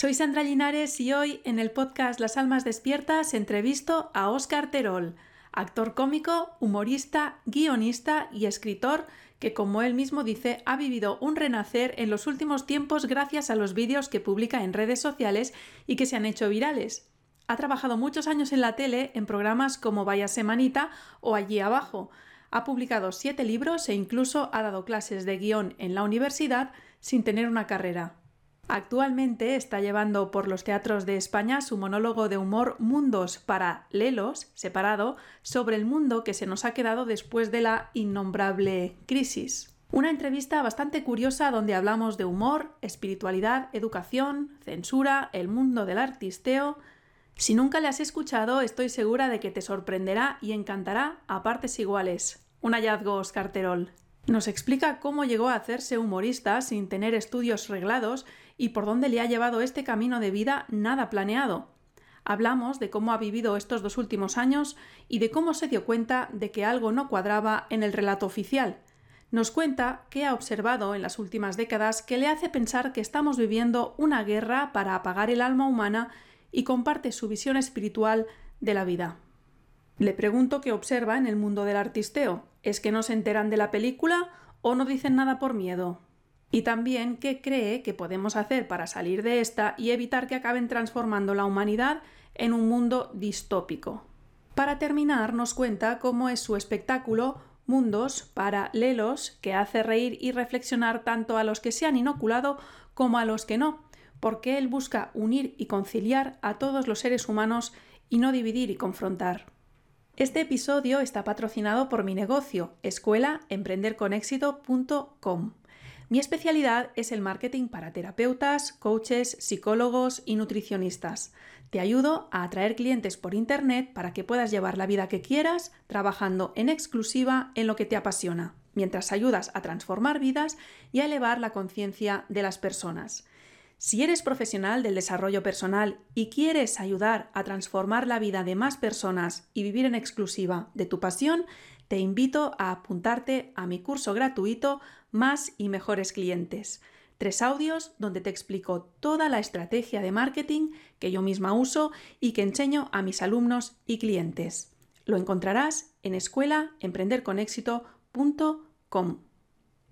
Soy Sandra Linares y hoy en el podcast Las Almas Despiertas entrevisto a Óscar Terol, actor cómico, humorista, guionista y escritor que, como él mismo dice, ha vivido un renacer en los últimos tiempos gracias a los vídeos que publica en redes sociales y que se han hecho virales. Ha trabajado muchos años en la tele en programas como Vaya Semanita o Allí Abajo. Ha publicado siete libros e incluso ha dado clases de guion en la universidad sin tener una carrera. Actualmente está llevando por los teatros de España su monólogo de humor Mundos Paralelos, separado, sobre el mundo que se nos ha quedado después de la innombrable crisis. Una entrevista bastante curiosa donde hablamos de humor, espiritualidad, educación, censura, el mundo del artisteo. Si nunca le has escuchado, estoy segura de que te sorprenderá y encantará a partes iguales. Un hallazgo, Oscar Terol. Nos explica cómo llegó a hacerse humorista sin tener estudios reglados y por dónde le ha llevado este camino de vida nada planeado. Hablamos de cómo ha vivido estos dos últimos años y de cómo se dio cuenta de que algo no cuadraba en el relato oficial. Nos cuenta qué ha observado en las últimas décadas que le hace pensar que estamos viviendo una guerra para apagar el alma humana y comparte su visión espiritual de la vida. Le pregunto qué observa en el mundo del artisteo. ¿Es que no se enteran de la película o no dicen nada por miedo? Y también qué cree que podemos hacer para salir de esta y evitar que acaben transformando la humanidad en un mundo distópico. Para terminar, nos cuenta cómo es su espectáculo Mundos Paralelos, que hace reír y reflexionar tanto a los que se han inoculado como a los que no, porque él busca unir y conciliar a todos los seres humanos y no dividir y confrontar. Este episodio está patrocinado por mi negocio, escuelaemprenderconexito.com. Mi especialidad es el marketing para terapeutas, coaches, psicólogos y nutricionistas. Te ayudo a atraer clientes por Internet para que puedas llevar la vida que quieras trabajando en exclusiva en lo que te apasiona, mientras ayudas a transformar vidas y a elevar la conciencia de las personas. Si eres profesional del desarrollo personal y quieres ayudar a transformar la vida de más personas y vivir en exclusiva de tu pasión, te invito a apuntarte a mi curso gratuito Más y mejores clientes. Tres audios donde te explico toda la estrategia de marketing que yo misma uso y que enseño a mis alumnos y clientes. Lo encontrarás en escuelaemprenderconexito.com.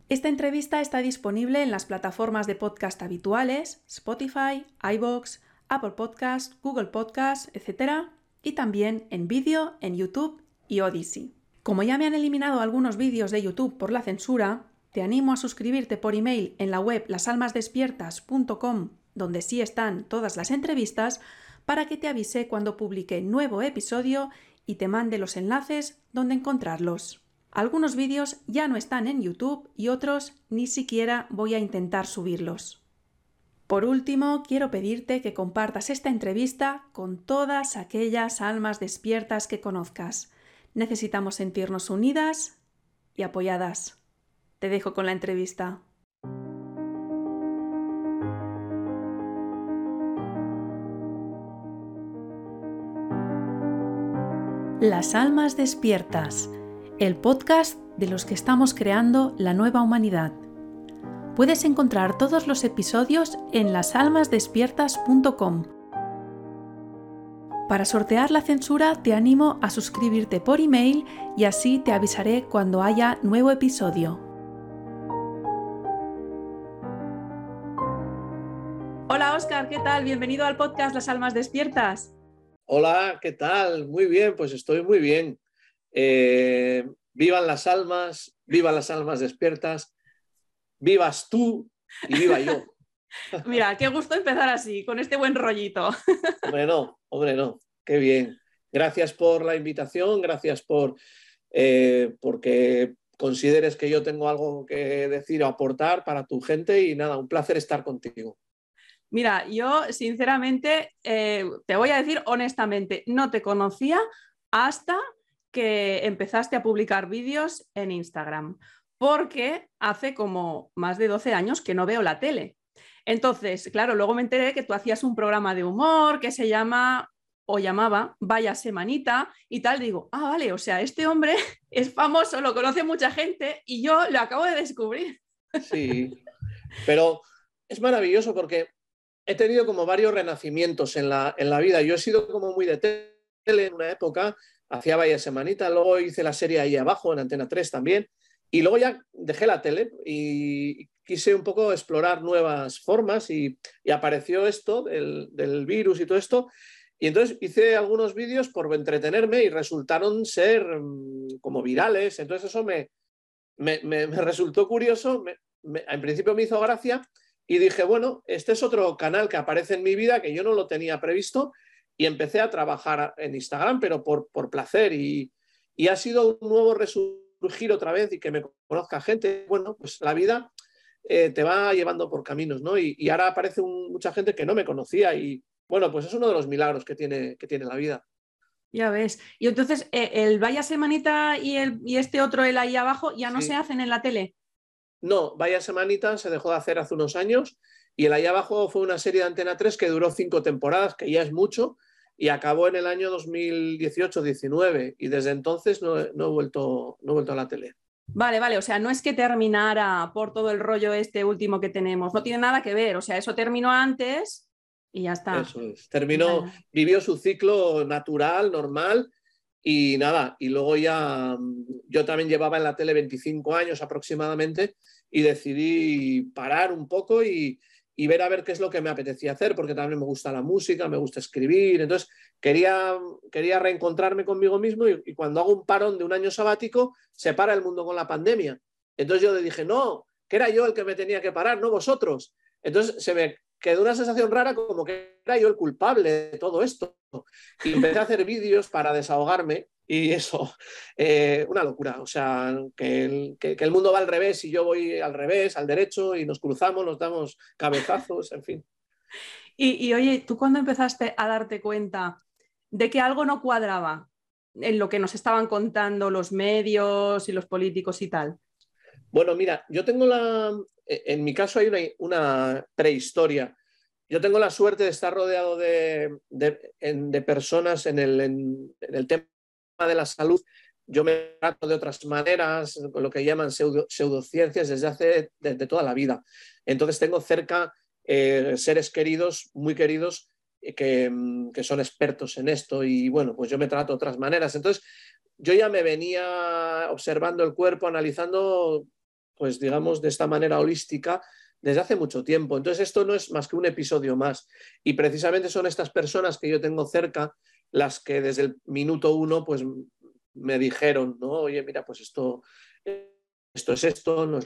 Esta entrevista está disponible en las plataformas de podcast habituales, Spotify, iBox, Apple Podcast, Google Podcast, etc. y también en vídeo en YouTube y Odyssey. Como ya me han eliminado algunos vídeos de YouTube por la censura, te animo a suscribirte por email en la web lasalmasdespiertas.com, donde sí están todas las entrevistas, para que te avise cuando publique nuevo episodio y te mande los enlaces donde encontrarlos. Algunos vídeos ya no están en YouTube y otros ni siquiera voy a intentar subirlos. Por último, quiero pedirte que compartas esta entrevista con todas aquellas almas despiertas que conozcas necesitamos sentirnos unidas y apoyadas. Te dejo con la entrevista. Las Almas Despiertas, el podcast de los que estamos creando la nueva humanidad. Puedes encontrar todos los episodios en lasalmasdespiertas.com para sortear la censura te animo a suscribirte por email y así te avisaré cuando haya nuevo episodio. Oscar, ¿qué tal? Bienvenido al podcast Las Almas Despiertas. Hola, ¿qué tal? Muy bien, pues estoy muy bien. Eh, vivan las almas, vivan las almas despiertas, vivas tú y viva yo. Mira, qué gusto empezar así, con este buen rollito. Hombre, no, hombre, no. Qué bien. Gracias por la invitación, gracias por eh, porque consideres que yo tengo algo que decir o aportar para tu gente y nada, un placer estar contigo. Mira, yo sinceramente eh, te voy a decir honestamente, no te conocía hasta que empezaste a publicar vídeos en Instagram, porque hace como más de 12 años que no veo la tele. Entonces, claro, luego me enteré que tú hacías un programa de humor que se llama o llamaba Vaya Semanita y tal. Digo, ah, vale, o sea, este hombre es famoso, lo conoce mucha gente y yo lo acabo de descubrir. Sí, pero es maravilloso porque he tenido como varios renacimientos en la, en la vida. Yo he sido como muy de tele en una época, hacía varias semanitas, luego hice la serie ahí abajo en Antena 3 también, y luego ya dejé la tele y quise un poco explorar nuevas formas y, apareció esto del, del, virus y todo esto. Y entonces hice algunos vídeos por entretenerme y resultaron ser mm, como virales. Entonces eso me, me, me, resultó curioso, en principio me hizo gracia y dije, bueno, este es otro canal que aparece en mi vida que yo no lo tenía previsto y empecé a trabajar en Instagram, pero por, por placer y, y ha sido un nuevo resurgir otra vez y que me conozca gente. Bueno, pues la vida eh, te va llevando por caminos, ¿no? Y, ahora aparece mucha gente que no me conocía y bueno, pues es uno de los milagros que tiene, que tiene la vida. Ya ves. Y entonces, eh, el Vaya Semanita y, el, y este otro, el ahí abajo, ya no se hacen en la tele. No, Vaya Semanita se dejó de hacer hace unos años y el ahí abajo fue una serie de Antena 3 que duró cinco temporadas, que ya es mucho, y acabó en el año 2018-19 y desde entonces no, no, he vuelto, no he vuelto a la tele. Vale, vale, o sea, no es que terminara por todo el rollo este último que tenemos, no tiene nada que ver, o sea, eso terminó antes y ya está. Eso es, terminó, vivió su ciclo natural, normal y nada, y luego ya mm, yo también llevaba en la tele 25 años aproximadamente y decidí parar un poco y, y ver a ver qué es lo que me apetecía hacer, porque también me gusta la música, me gusta escribir, entonces quería, quería reencontrarme conmigo mismo y, cuando hago un parón de un año sabático, se para el mundo con la pandemia. Entonces yo le dije, no, que era yo el que me tenía que parar, no vosotros. Entonces se me quedó una sensación rara como que era yo el culpable de todo esto. Y empecé a hacer vídeos para desahogarme y eso, eh, una locura. O sea, que el, que, el, mundo va al revés y yo voy al revés, al derecho, y nos cruzamos, nos damos cabezazos, en fin. Y, y oye, ¿tú cuándo empezaste a darte cuenta de que algo no cuadraba en lo que nos estaban contando los medios y los políticos y tal? Bueno, mira, yo tengo la. En mi caso hay una, prehistoria. Yo tengo la suerte de estar rodeado de, personas en el, en, tema de la salud, yo me trato de otras maneras, con lo que llaman pseudociencias, desde hace desde toda la vida. Entonces tengo cerca eh, seres queridos, muy queridos, eh, que, mm, que, son expertos en esto y bueno, pues yo me trato de otras maneras. Entonces yo ya me venía observando el cuerpo, analizando, pues digamos, de esta manera holística desde hace mucho tiempo. Entonces esto no es más que un episodio más. Y precisamente son estas personas que yo tengo cerca las que desde el minuto uno pues me dijeron, ¿no? Oye, mira, pues esto, esto es esto,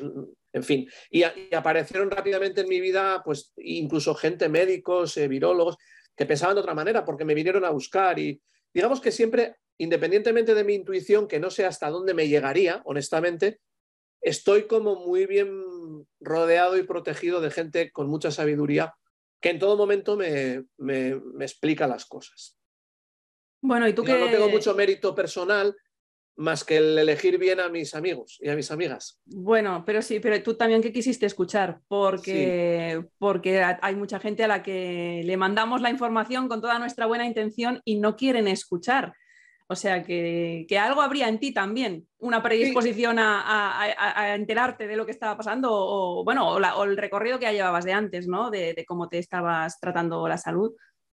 en fin. Y, aparecieron rápidamente en mi vida, pues incluso gente, médicos, eh, virólogos, que pensaban de otra manera porque me vinieron a buscar y digamos que siempre, independientemente de mi intuición, que no sé hasta dónde me llegaría, honestamente, estoy como muy bien rodeado y protegido de gente con mucha sabiduría que en todo momento me, me explica las cosas. Bueno, y tú que... No tengo mucho mérito personal más que el elegir bien a mis amigos y a mis amigas. Bueno, pero sí, pero tú también qué quisiste escuchar, porque, porque hay mucha gente a la que le mandamos la información con toda nuestra buena intención y no quieren escuchar. O sea que, algo habría en ti también, una predisposición a, enterarte de lo que estaba pasando o, bueno, o, el recorrido que ya llevabas de antes, ¿no? de cómo te estabas tratando la salud.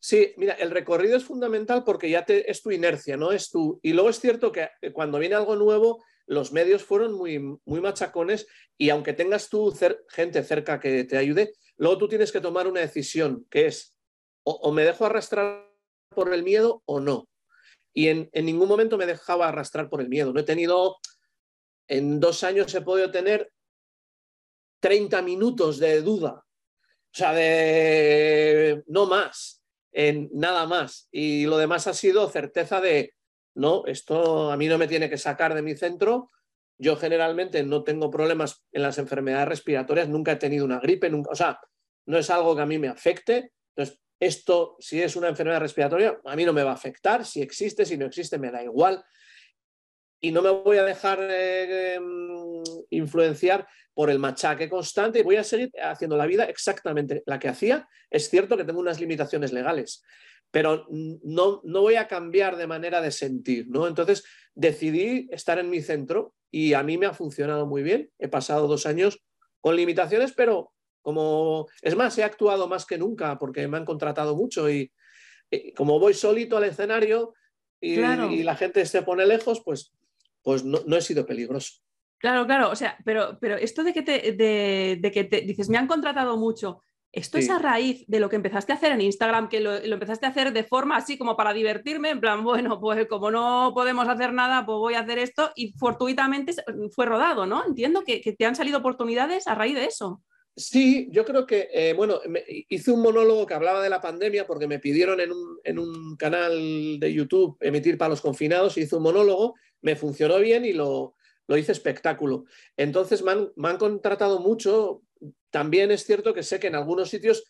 Sí, mira, el recorrido es fundamental porque ya te, es tu inercia, ¿no? Es tu... Y luego es cierto que cuando viene algo nuevo, los medios fueron muy, muy machacones y aunque tengas tú gente cerca que te ayude, luego tú tienes que tomar una decisión, que es o, me dejo arrastrar por el miedo o no. Y en, ningún momento me dejaba arrastrar por el miedo. No he tenido, en dos años he podido tener 30 minutos de duda, o sea, de no más en nada más. Y lo demás ha sido certeza de, no, esto a mí no me tiene que sacar de mi centro. Yo generalmente no tengo problemas en las enfermedades respiratorias, nunca he tenido una gripe, nunca, o sea, no es algo que a mí me afecte. Esto, si es una enfermedad respiratoria, a mí no me va a afectar. Si existe, si no existe, me da igual. Y no me voy a dejar eh, em, influenciar por el machaque constante y voy a seguir haciendo la vida exactamente la que hacía. Es cierto que tengo unas limitaciones legales, pero no, no voy a cambiar de manera de sentir, ¿no? Entonces decidí estar en mi centro y a mí me ha funcionado muy bien. He pasado dos años con limitaciones, pero como, es más, he actuado más que nunca porque me han contratado mucho y, como voy solito al escenario y, la gente se pone lejos, pues, pues no, he sido peligroso. Claro, claro, o sea, pero, pero esto de que te, de, que te dices, me han contratado mucho, esto es a raíz de lo que empezaste a hacer en Instagram, que lo, empezaste a hacer de forma así como para divertirme, en plan, bueno, pues como no podemos hacer nada, pues voy a hacer esto y fortuitamente fue rodado, ¿no? Entiendo que, que te han salido oportunidades a raíz de eso. Sí, yo creo que, eh, bueno, hice un monólogo que hablaba de la pandemia porque me pidieron en un, en un, canal de YouTube emitir para los confinados, hice un monólogo, me funcionó bien y lo, lo hice espectáculo. Entonces me han, me han, contratado mucho. También es cierto que sé que en algunos sitios,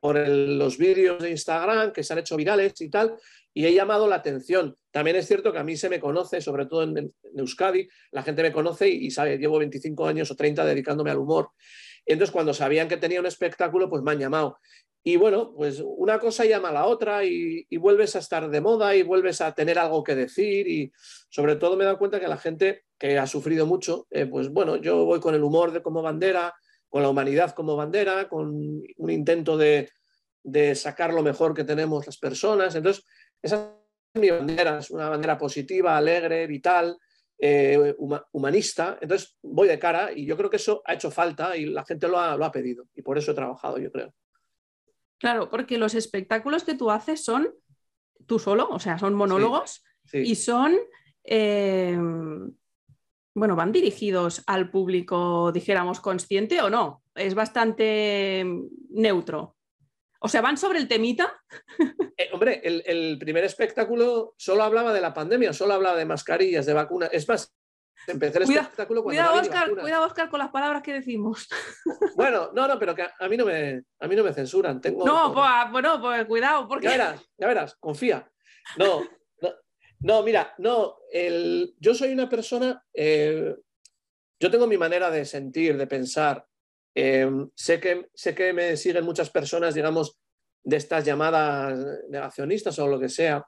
por los vídeos de Instagram que se han hecho virales y tal, y he llamado la atención. También es cierto que a mí se me conoce, sobre todo en, Euskadi, la gente me conoce y, sabe, llevo 25 años o 30 dedicándome al humor. Entonces, cuando sabían que tenía un espectáculo, pues me han llamado. Y bueno, pues una cosa llama a la otra y, vuelves a estar de moda y vuelves a tener algo que decir y sobre todo me he dado cuenta que la gente que ha sufrido mucho, eh, pues bueno, yo voy con el humor de como bandera, con la humanidad como bandera, con un intento de, de sacar lo mejor que tenemos las personas. Entonces, esa es mi bandera, es una bandera positiva, alegre, vital, eh, humanista. Entonces voy de cara y yo creo que eso ha hecho falta y la gente lo ha, pedido y por eso he trabajado, yo creo. Claro, porque los espectáculos que tú haces son tú solo, o sea, son monólogos y son, eh, bueno, van dirigidos al público, dijéramos, consciente o no. Es bastante neutro. O sea, van sobre el temita. Eh, hombre, el, primer espectáculo solo hablaba de la pandemia, solo hablaba de mascarillas, de vacunas. Es más, empecé el espectáculo cuando. Cuidado, Oscar, cuidado, Oscar, con las palabras que decimos. Bueno, no, no, pero que a mí no me, a mí no me censuran. Tengo, no, pues, bueno, pues cuidado. Porque... Ya verás, ya verás, confía. No, no, mira, no, el, yo soy una persona. Eh, yo tengo mi manera de sentir, de pensar. Em, sé, que, sé que me siguen muchas personas, digamos, de estas llamadas negacionistas o lo que sea,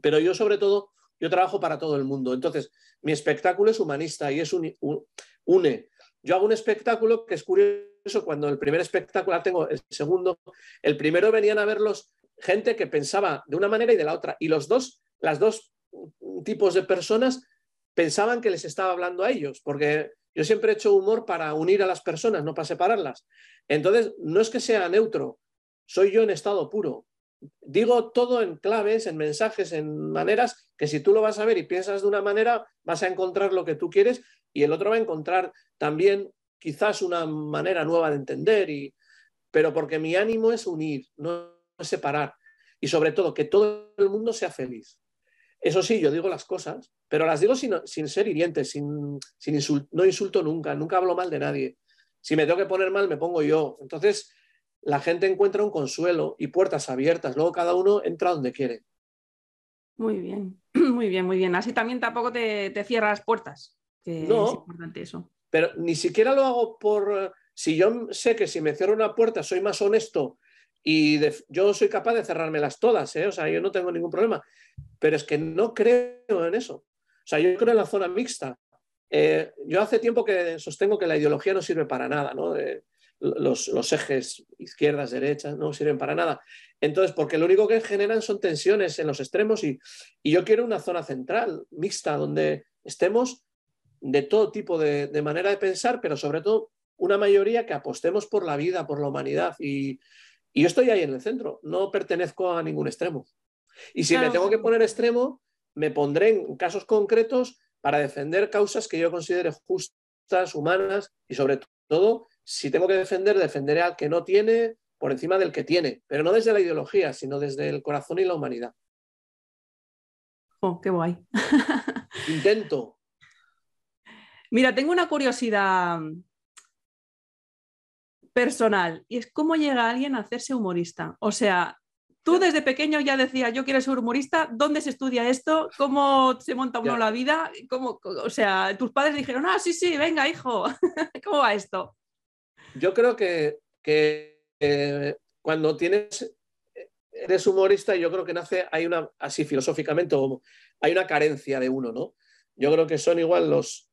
pero yo sobre todo, yo trabajo para todo el mundo. Entonces, mi espectáculo es humanista y es un, une. Yo hago un espectáculo que es curioso, cuando el primer espectáculo tengo el segundo, el primero venían a verlos gente que pensaba de una manera y de la otra, y los dos, las dos tipos de personas pensaban que les estaba hablando a ellos, porque yo siempre he hecho humor para unir a las personas, no para separarlas. Entonces, no es que sea neutro, soy yo en estado puro. Digo todo en claves, en mensajes, en maneras que si tú lo vas a ver y piensas de una manera, vas a encontrar lo que tú quieres y el otro va a encontrar también quizás una manera nueva de entender, y, pero porque mi ánimo es unir, no separar. Y sobre todo, que todo el mundo sea feliz. Eso sí, yo digo las cosas, pero las digo sin, ser hiriente, sin, no insulto nunca, nunca hablo mal de nadie. Si me tengo que poner mal, me pongo yo. Entonces, la gente encuentra un consuelo y puertas abiertas. Luego cada uno entra donde quiere. Muy bien, muy bien, muy bien. Así también tampoco te, te cierras puertas. no, es importante eso. Pero ni siquiera lo hago por... Si yo sé que si me cierro una puerta soy más honesto y yo soy capaz de cerrármelas todas, ¿eh? o sea, yo no tengo ningún problema, pero es que no creo en eso. O sea, yo creo en la zona mixta. Eh, yo hace tiempo que sostengo que la ideología no sirve para nada, ¿no? los, ejes izquierdas, derechas, no sirven para nada. Entonces, porque lo único que generan son tensiones en los extremos y, y yo quiero una zona central, mixta, donde estemos de todo tipo de, de, manera de pensar, pero sobre todo una mayoría que apostemos por la vida, por la humanidad. Y, y yo estoy ahí en el centro, no pertenezco a ningún extremo. Y si me tengo que poner extremo, me pondré en casos concretos para defender causas que yo considere justas, humanas y sobre todo, si tengo que defender, defenderé al que no tiene por encima del que tiene, pero no desde la ideología, sino desde el corazón y la humanidad. Oh, qué guay. Intento. Mira, tengo una curiosidad personal y es cómo llega alguien a hacerse humorista. O sea, tú desde pequeño ya decías, yo quiero ser humorista, ¿dónde se estudia esto? ¿Cómo se monta uno la vida? ¿Cómo, o sea, tus padres dijeron, ah, sí, sí, venga, hijo, ¿cómo va esto? Yo creo que, eh, cuando tienes, eres humorista, yo creo que nace, hay una, así filosóficamente, hay una carencia de uno, ¿no? Yo creo que son igual los,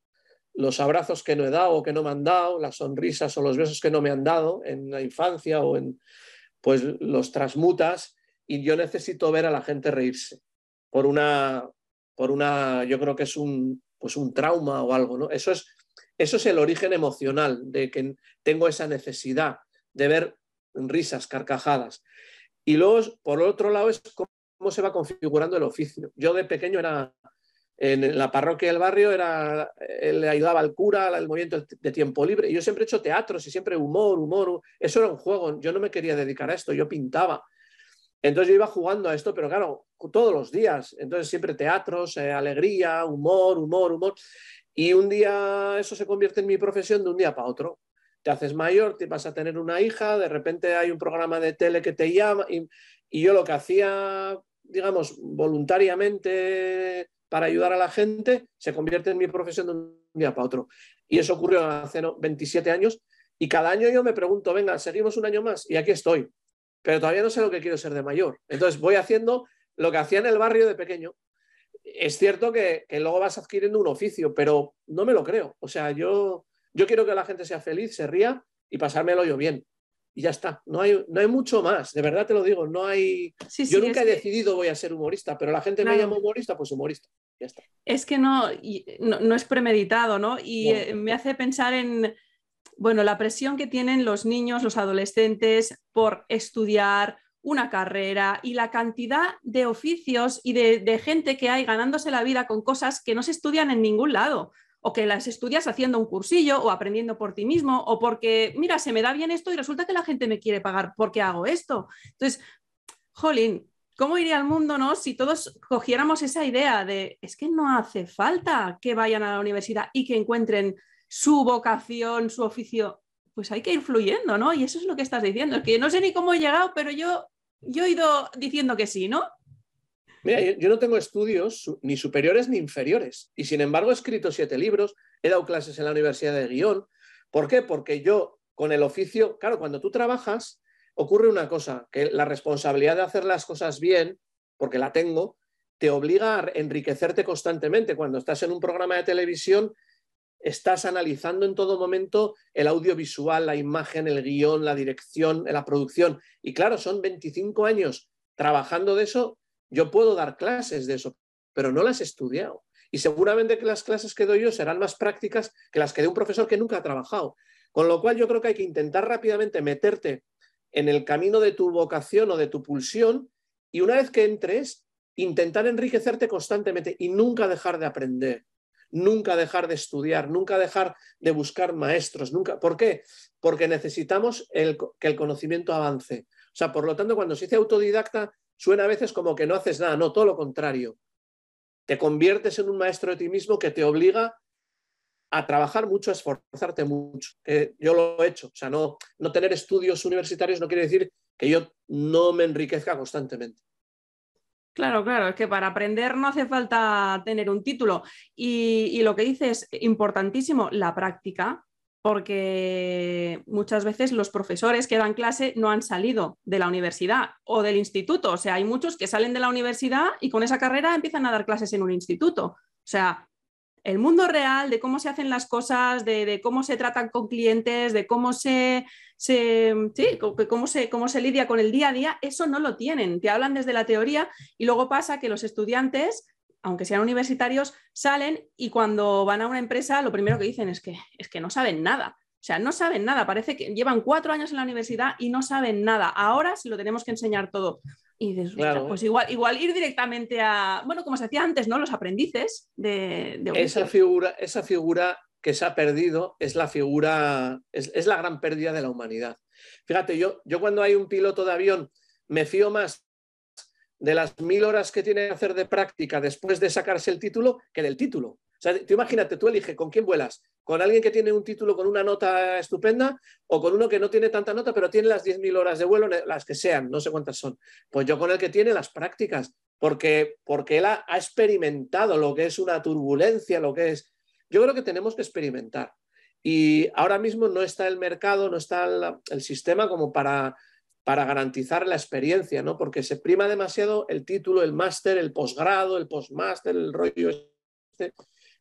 los abrazos que no he dado o que no me han dado, las sonrisas o los besos que no me han dado en la infancia o en, pues los transmutas y yo necesito ver a la gente reírse por una, por una, yo creo que es un, pues un trauma o algo, ¿no? Eso es, eso es el origen emocional de que tengo esa necesidad de ver risas, carcajadas. Y luego, por otro lado, es cómo se va configurando el oficio. Yo de pequeño era, en la parroquia del barrio, era, eh, le ayudaba al cura, al movimiento de tiempo libre. Y yo siempre he hecho teatros y siempre humor, humor. Eso era un juego. Yo no me quería dedicar a esto, yo pintaba. Entonces yo iba jugando a esto, pero claro, todos los días. Entonces siempre teatros, eh, alegría, humor, humor, humor. Y un día eso se convierte en mi profesión de un día para otro. Te haces mayor, te vas a tener una hija, de repente hay un programa de tele que te llama y, yo lo que hacía, digamos, voluntariamente para ayudar a la gente, se convierte en mi profesión de un día para otro. Y eso ocurrió hace 27 años y cada año yo me pregunto, venga, seguimos un año más y aquí estoy pero todavía no sé lo que quiero ser de mayor. Entonces voy haciendo lo que hacía en el barrio de pequeño. Es cierto que, luego vas adquiriendo un oficio, pero no me lo creo. O sea, yo, yo quiero que la gente sea feliz, se ría y pasármelo yo bien. Y ya está, no hay, no hay mucho más, de verdad te lo digo, no hay... yo nunca he decidido voy a ser humorista, pero la gente me llama humorista, pues humorista, ya está. Es que no, no, es premeditado, ¿no? Y eh, me hace pensar en, bueno, la presión que tienen los niños, los adolescentes por estudiar una carrera y la cantidad de oficios y de, gente que hay ganándose la vida con cosas que no se estudian en ningún lado o que las estudias haciendo un cursillo o aprendiendo por ti mismo o porque, mira, se me da bien esto y resulta que la gente me quiere pagar porque hago esto. Entonces, jolín, ¿cómo iría el mundo no? si todos cogiéramos esa idea de, es que no hace falta que vayan a la universidad y que encuentren su vocación, su oficio, pues hay que ir fluyendo, ¿no? Y eso es lo que estás diciendo. Que no sé ni cómo he llegado, pero yo, yo he ido diciendo que sí, ¿no? Mira, yo, no tengo estudios ni superiores ni inferiores. Y sin embargo he escrito siete libros, he dado clases en la Universidad de Guión. ¿Por qué? Porque yo con el oficio, claro, cuando tú trabajas, ocurre una cosa, que la responsabilidad de hacer las cosas bien, porque la tengo, te obliga a enriquecerte constantemente. Cuando estás en un programa de televisión, estás analizando en todo momento el audiovisual, la imagen, el guion, la dirección, la producción. Y claro, son 25 años trabajando de eso. Yo puedo dar clases de eso, pero no las he estudiado. Y seguramente que las clases que doy yo serán más prácticas que las que de un profesor que nunca ha trabajado. Con lo cual yo creo que hay que intentar rápidamente meterte en el camino de tu vocación o de tu pulsión y una vez que entres, intentar enriquecerte constantemente y nunca dejar de aprender nunca dejar de estudiar, nunca dejar de buscar maestros, nunca. ¿Por qué? Porque necesitamos que el conocimiento avance. O sea, por lo tanto, cuando se dice autodidacta, suena a veces como que no haces nada, no, todo lo contrario. Te conviertes en un maestro de ti mismo que te obliga a trabajar mucho, a esforzarte mucho. yo lo he hecho. O sea, no, no tener estudios universitarios no quiere decir que yo no me enriquezca constantemente. Claro, claro, es que para aprender no hace falta tener un título. Y, lo que dice es importantísimo, la práctica, porque muchas veces los profesores que dan clase no han salido de la universidad o del instituto. O sea, hay muchos que salen de la universidad y con esa carrera empiezan a dar clases en un instituto. O sea, el mundo real, de cómo se hacen las cosas, de, cómo se tratan con clientes, de cómo se, cómo, se, cómo se lidia con el día a día, eso no lo tienen. Te hablan desde la teoría y luego pasa que los estudiantes, aunque sean universitarios, salen y cuando van a una empresa lo primero que dicen es que, es que no saben nada. O sea, no saben nada, parece que llevan cuatro años en la universidad y no saben nada. Ahora sí lo tenemos que enseñar todo. Y dices, pues igual, igual ir directamente a, bueno, como se hacía antes, ¿no? Los aprendices de... esa, figura, esa figura que se ha perdido es la figura, es, la gran pérdida de la humanidad. Fíjate, yo, yo cuando hay un piloto de avión me fío más de las mil horas que tiene que hacer de práctica después de sacarse el título que del título. O sea, tú imagínate, tú eliges con quién vuelas, con alguien que tiene un título con una nota estupenda o con uno que no tiene tanta nota, pero tiene las 10.000 horas de vuelo, las que sean, no sé cuántas son. Pues yo con el que tiene las prácticas, porque, porque él ha, experimentado lo que es una turbulencia, lo que es... Yo creo que tenemos que experimentar. Y ahora mismo no está el mercado, no está el, sistema como para, para garantizar la experiencia, ¿no? Porque se prima demasiado el título, el máster, el posgrado, el postmáster, el rollo este,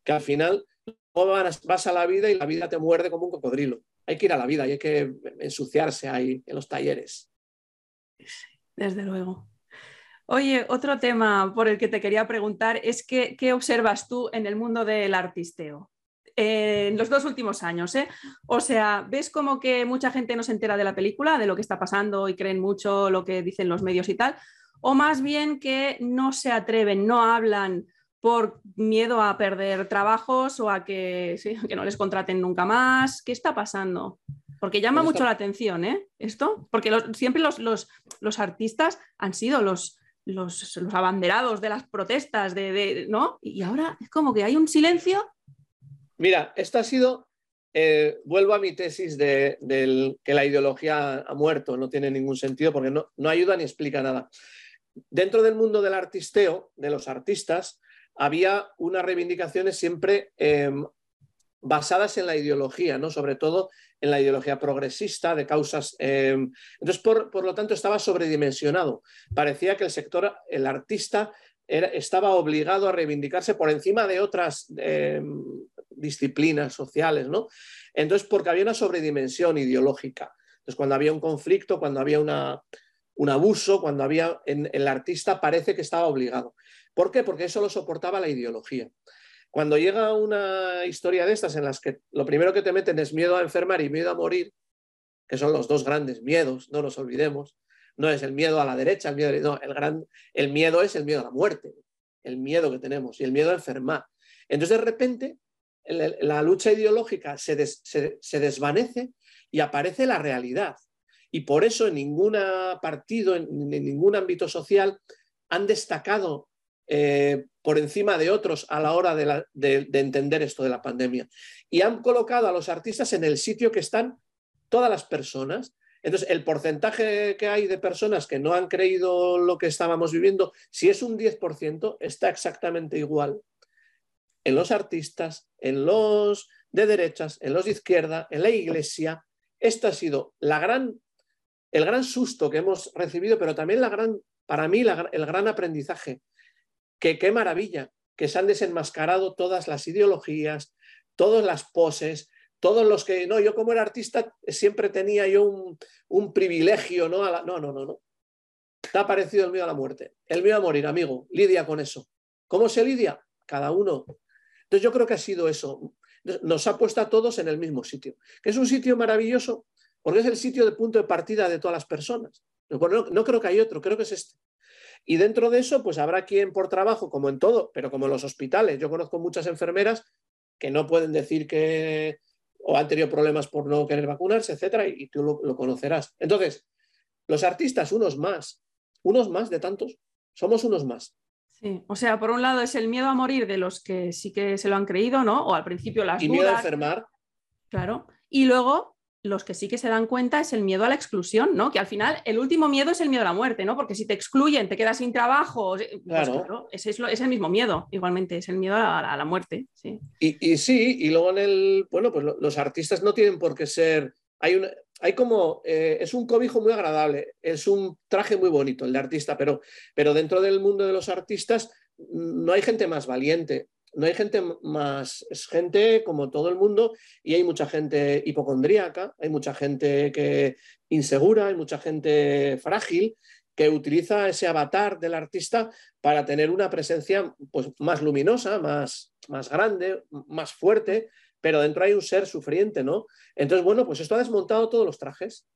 que al final vas a la vida y la vida te muerde como un cocodrilo. Hay que ir a la vida y hay que ensuciarse ahí en los talleres. Desde luego. Oye, otro tema por el que te quería preguntar es que, qué observas tú en el mundo del artisteo en los dos últimos años. ¿eh? O sea, ¿ves como que mucha gente no se entera de la película, de lo que está pasando y creen mucho lo que dicen los medios y tal? O más bien que no se atreven, no hablan por miedo a perder trabajos o a que, que no les contraten nunca más. ¿Qué está pasando? Porque llama pues mucho la atención, ¿eh? Esto, porque siempre los, los, artistas han sido los, los, abanderados de las protestas, de, ¿no? Y ahora es como que hay un silencio Mira, esto ha sido, eh, vuelvo a mi tesis de, que la ideología ha muerto, no tiene ningún sentido porque no, ayuda ni explica nada. Dentro del mundo del artisteo, de los artistas, había unas reivindicaciones siempre em, basadas en la ideología, ¿no? sobre todo en la ideología progresista de causas. Em, entonces, por, lo tanto, estaba sobredimensionado. Parecía que el sector, el artista, estaba obligado a reivindicarse por encima de otras em, disciplinas sociales, ¿no? Entonces, porque había una sobredimensión ideológica. Entonces, cuando había un conflicto, cuando había un abuso, cuando había en, el artista, parece que estaba obligado. ¿Por qué? Porque eso lo soportaba la ideología. Cuando llega una historia de estas en las que lo primero que te meten es miedo a enfermar y miedo a morir, que son los dos grandes miedos, no nos olvidemos, no es el miedo a la derecha, el miedo, no, el, gran, el miedo es el miedo a la muerte, el miedo que tenemos y el miedo a enfermar. Entonces, de repente, la lucha ideológica se, desvanece y aparece la realidad. Y por eso en ningún partido, en, ningún ámbito social, han destacado eh, por encima de otros a la hora de, entender esto de la pandemia. Y han colocado a los artistas en el sitio que están todas las personas. Entonces, el porcentaje que hay de personas que no han creído lo que estábamos viviendo, si es un 10%, está exactamente igual en los artistas, en los de derechas, en los de izquierda, en la iglesia. Esto ha sido el gran susto que hemos recibido, pero también la gran, para mí el gran aprendizaje. Que qué maravilla que se han desenmascarado todas las ideologías, todas las poses, todos los que, no, yo como era artista siempre tenía yo un, privilegio, ¿no? no, no, no, no. Te ha parecido el mío a la muerte, el mío a morir, amigo, lidia con eso. ¿Cómo se lidia? Cada uno entonces yo creo que ha sido eso. Nos ha puesto a todos en el mismo sitio, que es un sitio maravilloso porque es el sitio de punto de partida de todas las personas. no, creo que hay otro, creo que es este. Y dentro de eso, pues habrá quien por trabajo, como en todo, pero como en los hospitales. Yo conozco muchas enfermeras que no pueden decir que o han tenido problemas por no querer vacunarse, etcétera, y, tú lo, conocerás. Entonces, los artistas, unos más, unos más de tantos, somos unos más. Sí, o sea, por un lado es el miedo a morir de los que sí que se lo han creído, ¿no? O al principio las y miedo a enfermar. Claro. Y luego los que sí que se dan cuenta es el miedo a la exclusión, ¿no? Que al final el último miedo es el miedo a la muerte, ¿no? Porque si te excluyen, te quedas sin trabajo, pues claro, ese es, el mismo miedo, igualmente, es el miedo a la, muerte, sí. Y, sí, y luego en el, bueno, pues los artistas no tienen por qué ser, hay, un, hay como, eh, es un cobijo muy agradable, es un traje muy bonito el de artista, pero, pero dentro del mundo de los artistas no hay gente más valiente, no hay gente más, es gente como todo el mundo y hay mucha gente hipocondríaca, hay mucha gente que insegura, hay mucha gente frágil que utiliza ese avatar del artista para tener una presencia pues, más luminosa, más, más grande, más fuerte, pero dentro hay un ser sufriente, ¿no? Entonces, bueno, pues esto ha desmontado todos los trajes.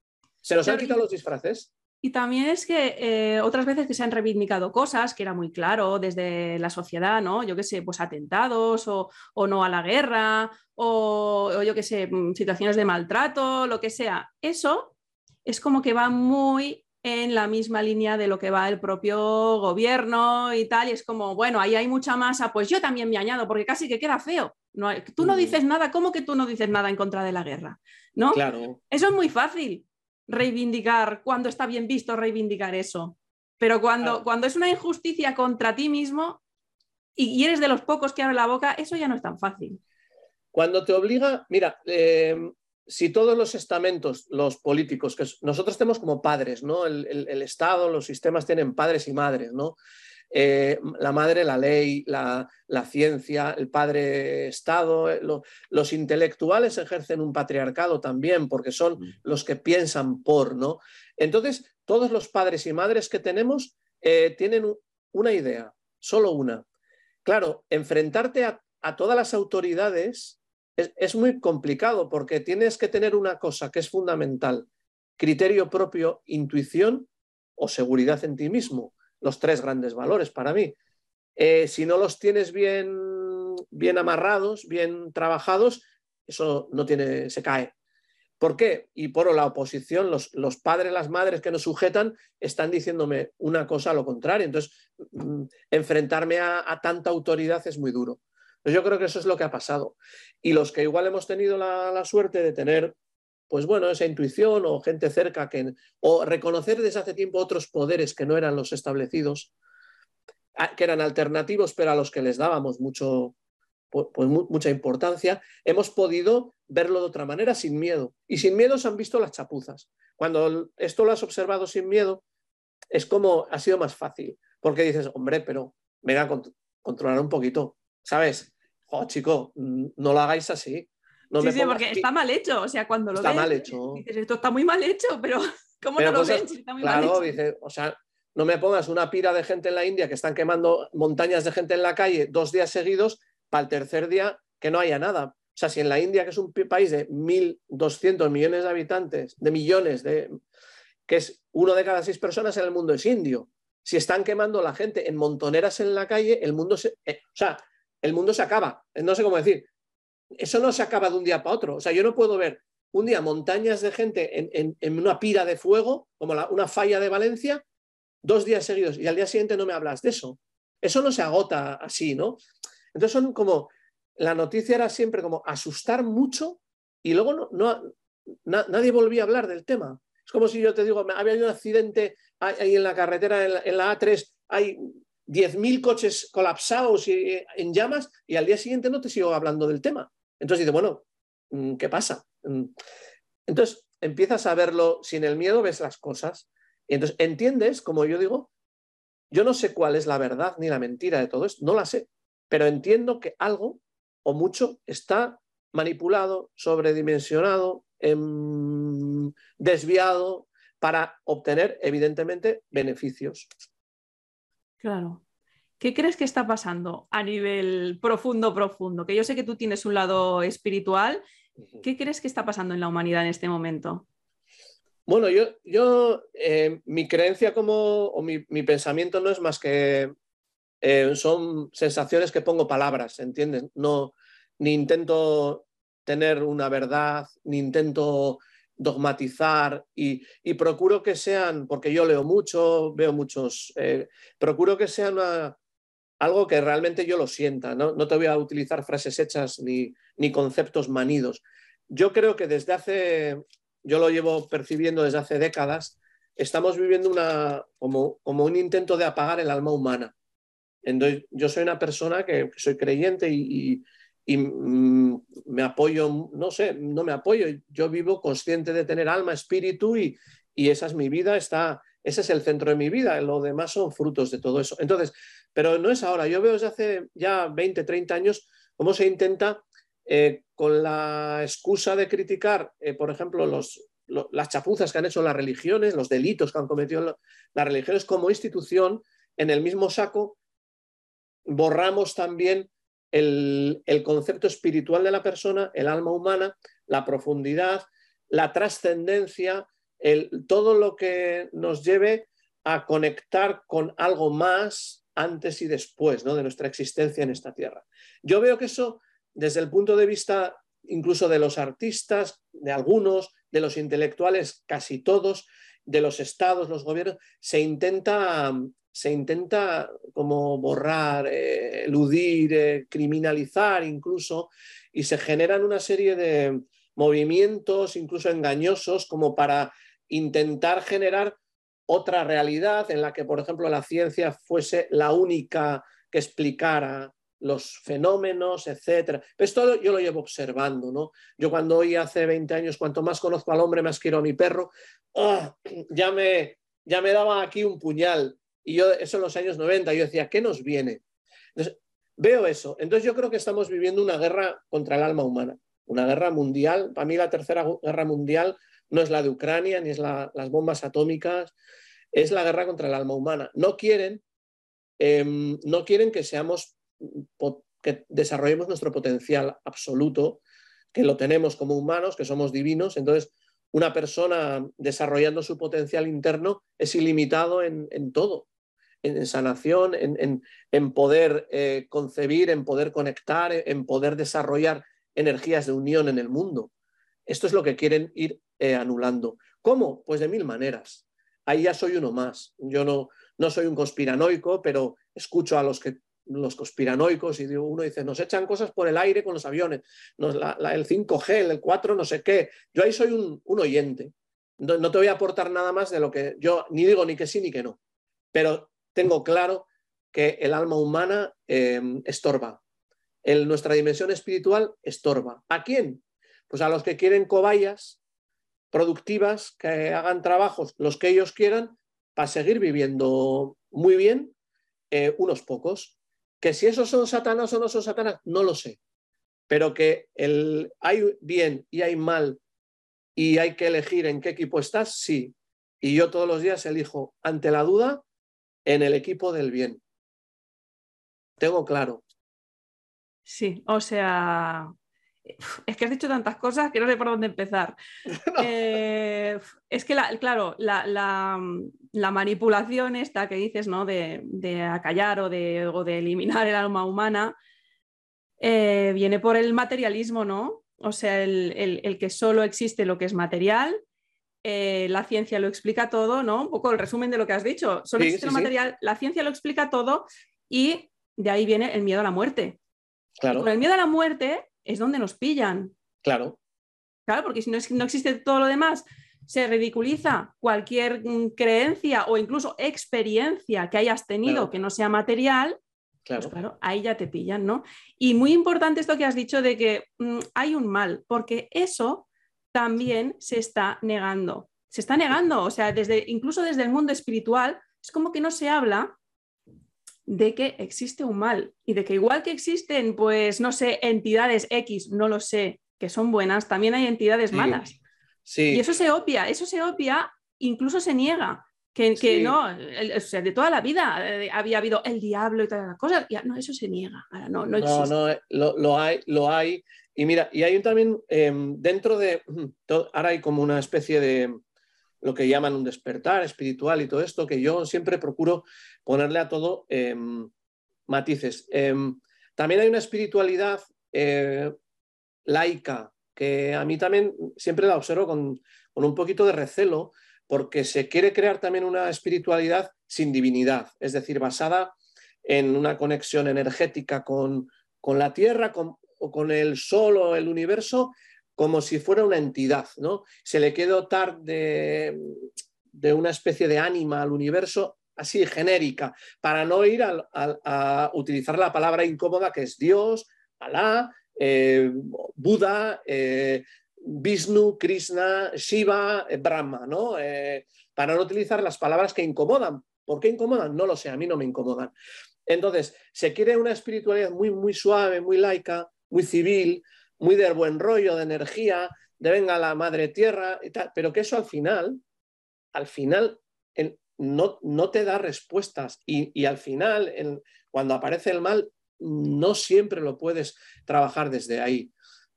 Se los han quitado los disfraces. Y también es que eh, otras veces que se han reivindicado cosas, que era muy claro desde la sociedad, ¿no? Yo qué sé, pues atentados o, no a la guerra o, o, yo qué sé, mm, situaciones de maltrato, lo que sea. Eso es como que va muy en la misma línea de lo que va el propio gobierno y tal, y es como, bueno, ahí hay mucha masa, pues yo también me añado, porque casi que queda feo. No, tú no mm. dices nada, ¿cómo que tú no dices nada en contra de la guerra? ¿No? Claro. Eso es muy fácil, reivindicar, cuando está bien visto reivindicar eso. Pero cuando, cuando es una injusticia contra ti mismo y, eres de los pocos que abre la boca, eso ya no es tan fácil. Cuando te obliga, mira, eh, si todos los estamentos, los políticos, que nosotros tenemos como padres, ¿no? El, Estado, los sistemas tienen padres y madres, ¿no? Eh, la madre la ley, la, ciencia, el padre Estado, eh, los intelectuales ejercen un patriarcado también porque son mm. los que piensan por, ¿no? Entonces, todos los padres y madres que tenemos eh, tienen una idea, solo una. Claro, enfrentarte a, todas las autoridades es muy complicado porque tienes que tener una cosa que es fundamental, criterio propio, intuición o seguridad en ti mismo los tres grandes valores para mí. Eh, si no los tienes bien, bien amarrados, bien trabajados, eso no tiene, se cae. ¿Por qué? Y por la oposición, los, los, padres, las madres que nos sujetan están diciéndome una cosa a lo contrario. Entonces, mm, enfrentarme a, tanta autoridad es muy duro. Pues yo creo que eso es lo que ha pasado. Y los que igual hemos tenido la, la suerte de tener pues bueno, esa intuición o gente cerca que, o reconocer desde hace tiempo otros poderes que no eran los establecidos, que eran alternativos, pero a los que les dábamos mucho, pues, mucha importancia, hemos podido verlo de otra manera sin miedo. Y sin miedo se han visto las chapuzas. Cuando esto lo has observado sin miedo, es como ha sido más fácil, porque dices, hombre, pero venga a controlar un poquito, ¿sabes? Oh, chico, no lo hagáis así sí, sí, porque está mal hecho. O sea, cuando lo está mal hecho. dices, esto está muy mal hecho, pero ¿cómo no lo ves? Está muy claro, mal dice, o sea, no me pongas una pira de gente en la India que están quemando montañas de gente en la calle dos días seguidos para el tercer día que no haya nada. O sea, si en la India, que es un país de 1.200 millones de habitantes, de millones, de, que es uno de cada seis personas en el mundo es indio, si están quemando la gente en montoneras en la calle, el mundo se, eh, o sea, el mundo se acaba. No sé cómo decir eso no se acaba de un día para otro. O sea, yo no puedo ver un día montañas de gente en, una pira de fuego, como una falla de Valencia, dos días seguidos y al día siguiente no me hablas de eso. Eso no se agota así, ¿no? Entonces son como, la noticia era siempre como asustar mucho y luego no, nadie volvía a hablar del tema. Es como si yo te digo, había un accidente ahí en la carretera, en la, en la A3, hay 10.000 coches colapsados y en llamas y al día siguiente no te sigo hablando del tema. Entonces dice, bueno, mm, ¿qué pasa? Mm. Entonces empiezas a verlo sin el miedo, ves las cosas. Y entonces entiendes, como yo digo, yo no sé cuál es la verdad ni la mentira de todo esto, no la sé, pero entiendo que algo o mucho está manipulado, sobredimensionado, em, desviado para obtener, evidentemente, beneficios. Claro. ¿Qué crees que está pasando a nivel profundo, profundo? Que yo sé que tú tienes un lado espiritual. ¿Qué crees que está pasando en la humanidad en este momento? Bueno, yo, yo eh, mi creencia como, o mi, pensamiento no es más que eh, son sensaciones que pongo palabras, ¿entiendes? No, ni intento tener una verdad, ni intento dogmatizar y, procuro que sean, porque yo leo mucho, veo muchos, eh, procuro que sean algo que realmente yo lo sienta, ¿no? te voy a utilizar frases hechas ni, ni, conceptos manidos. Yo creo que desde hace, yo lo llevo percibiendo desde hace décadas, estamos viviendo una, como, como un intento de apagar el alma humana. Entonces, yo soy una persona que, soy creyente y, mm, me apoyo, no sé, no me apoyo, yo vivo consciente de tener alma, espíritu y, y esa es mi vida, está, ese es el centro de mi vida, lo demás son frutos de todo eso. Entonces, pero no es ahora, yo veo desde hace ya 20, 30 años cómo se intenta, eh, con la excusa de criticar, eh, por ejemplo, los, las chapuzas que han hecho las religiones, los delitos que han cometido las religiones como institución, en el mismo saco borramos también el, el concepto espiritual de la persona, el alma humana, la profundidad, la trascendencia, todo lo que nos lleve a conectar con algo más antes y después ¿no? de nuestra existencia en esta tierra. Yo veo que eso, desde el punto de vista incluso de los artistas, de algunos, de los intelectuales, casi todos, de los estados, los gobiernos, se intenta, se intenta como borrar, eh, eludir, eh, criminalizar incluso, y se generan una serie de movimientos incluso engañosos como para intentar generar otra realidad en la que, por ejemplo, la ciencia fuese la única que explicara los fenómenos, etcétera. Esto yo lo llevo observando, ¿no? Yo cuando oí hace 20 años, cuanto más conozco al hombre, más quiero a mi perro, ¡ah! ya, me, ya me daba aquí un puñal y yo, eso en los años 90, yo decía, ¿qué nos viene? Veo eso. Entonces yo creo que estamos viviendo una guerra contra el alma humana, una guerra mundial. Para mí la tercera guerra mundial no es la de Ucrania, ni es las bombas atómicas, es la guerra contra el alma humana. No quieren, em, no quieren que seamos, que desarrollemos nuestro potencial absoluto, que lo tenemos como humanos, que somos divinos. Entonces, una persona desarrollando su potencial interno es ilimitado en, todo, en sanación, en, poder eh, concebir, en poder conectar, en poder desarrollar energías de unión en el mundo. Esto es lo que quieren ir eh, anulando. ¿Cómo? Pues de mil maneras. Ahí ya soy uno más. Yo no, no soy un conspiranoico, pero escucho a los que los conspiranoicos y uno dice, nos echan cosas por el aire con los aviones, el 5G, el 4, no sé qué. Yo ahí soy un, oyente. No, te voy a aportar nada más de lo que yo ni digo ni que sí ni que no. Pero tengo claro que el alma humana eh, estorba. Nuestra dimensión espiritual estorba. ¿A quién? Pues a los que quieren cobayas productivas, que hagan trabajos los que ellos quieran para seguir viviendo muy bien eh, unos pocos. Que si esos son Satanás o no son Satanás, no lo sé. Pero que el, hay bien y hay mal y hay que elegir en qué equipo estás, sí. Y yo todos los días elijo, ante la duda, en el equipo del bien. Tengo claro. Sí, o sea, es que has dicho tantas cosas que no sé por dónde empezar. Eh, es que, claro, la, manipulación esta que dices, ¿no? De, acallar o de, de, eliminar el alma humana, eh, viene por el materialismo, ¿no? O sea, el, que solo existe lo que es material, eh, la ciencia lo explica todo, ¿no? Un poco el resumen de lo que has dicho. Solo existe lo material, la ciencia lo explica todo y de ahí viene el miedo a la muerte. Claro. con el miedo a la muerte es donde nos pillan. Claro. Claro, porque si no, no existe todo lo demás, se ridiculiza cualquier mm, creencia o incluso experiencia que hayas tenido que no sea material, pues claro. claro. ahí ya te pillan, ¿no? Y muy importante esto que has dicho de que mm, hay un mal, porque eso también se está negando. Se está negando, o sea, desde, incluso desde el mundo espiritual, es como que no se habla de que existe un mal y de que igual que existen, pues, no sé, entidades X, no lo sé, que son buenas, también hay entidades malas. Sí. Y eso se obvia, eso se obvia, incluso se niega. Que, que no, o sea, de toda la vida eh, había habido el diablo y todas las cosas, y, no, eso se niega. no, no, no, no eh, lo, hay, lo hay. Y mira, y hay también em, dentro de, ahora hay como una especie de, lo que llaman un despertar espiritual y todo esto, que yo siempre procuro ponerle a todo em, matices. Em, también hay una espiritualidad eh, laica, que a mí también siempre la observo con, un poquito de recelo, porque se quiere crear también una espiritualidad sin divinidad, es decir, basada en una conexión energética con, la Tierra o con el Sol o el universo, como si fuera una entidad, ¿no? Se le quiere dotar de, una especie de ánima al universo así genérica, para no ir a, utilizar la palabra incómoda que es Dios, Alá, eh, Buda, eh, Vishnu, Krishna, Shiva, eh, Brahma, ¿no? para no utilizar las palabras que incomodan. ¿Por qué incomodan? No lo sé, a mí no me incomodan. Entonces, se quiere una espiritualidad muy, muy suave, muy laica, muy civil, muy del buen rollo, de energía, de venga la madre tierra y tal, pero que eso al final, al final no, no, te da respuestas y, al final, cuando aparece el mal, no siempre lo puedes trabajar desde ahí.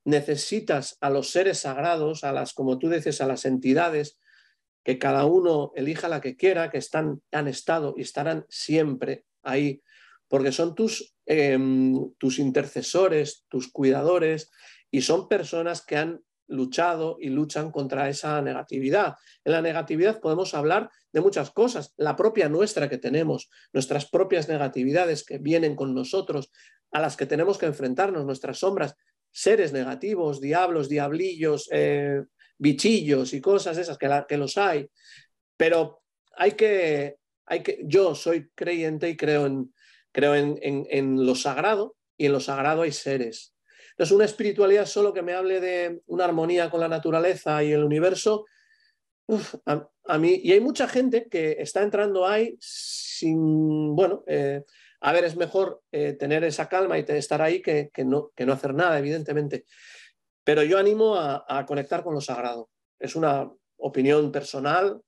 Necesitas a los seres sagrados, a las, como tú dices, a las entidades, que cada uno elija la que quiera, que están, han estado y estarán siempre ahí porque son tus, em, tus intercesores, tus cuidadores, y son personas que han luchado y luchan contra esa negatividad. En la negatividad podemos hablar de muchas cosas, la propia nuestra que tenemos, nuestras propias negatividades que vienen con nosotros, a las que tenemos que enfrentarnos, nuestras sombras, seres negativos, diablos, diablillos, eh, bichillos y cosas esas que, que los hay. Pero hay que, hay que, yo soy creyente y creo en, Creo en, lo sagrado y en lo sagrado hay seres. Entonces, una espiritualidad solo que me hable de una armonía con la naturaleza y el universo, a, a mí, y hay mucha gente que está entrando ahí sin, bueno, eh, a ver, es mejor eh, tener esa calma y estar ahí que, no, que no hacer nada, evidentemente. Pero yo animo a, conectar con lo sagrado. Es una opinión personal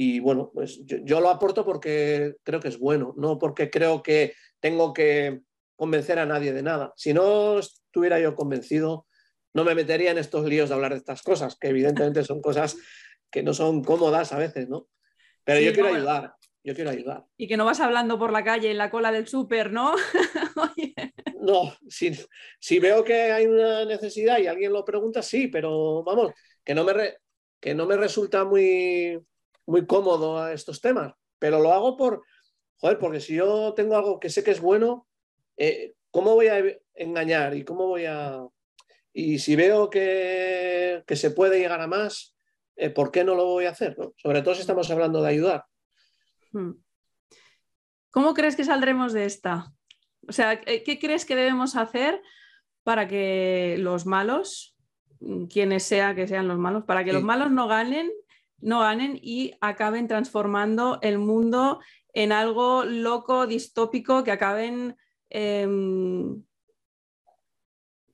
y bueno, pues yo, lo aporto porque creo que es bueno, no porque creo que tengo que convencer a nadie de nada. Si no estuviera yo convencido, no me metería en estos líos de hablar de estas cosas, que evidentemente son cosas que no son cómodas a veces, ¿no? Pero yo quiero ayudar, yo quiero ayudar. Y que no vas hablando por la calle en la cola del súper, ¿no? No, si, si, veo que hay una necesidad y alguien lo pregunta, sí, pero vamos, que no me, que no me resulta muy, muy cómodo a estos temas, pero lo hago por, joder, porque si yo tengo algo que sé que es bueno, eh, ¿cómo voy a engañar y cómo voy a... Y si veo que, que se puede llegar a más, eh, ¿por qué no lo voy a hacer? Sobre todo si estamos hablando de ayudar. Hmm. ¿Cómo crees que saldremos de esta? O sea, ¿qué crees que debemos hacer para que los malos, quienes sea que sean los malos, para que los malos no ganen, no ganen y acaben transformando el mundo en algo loco, distópico, que acaben em,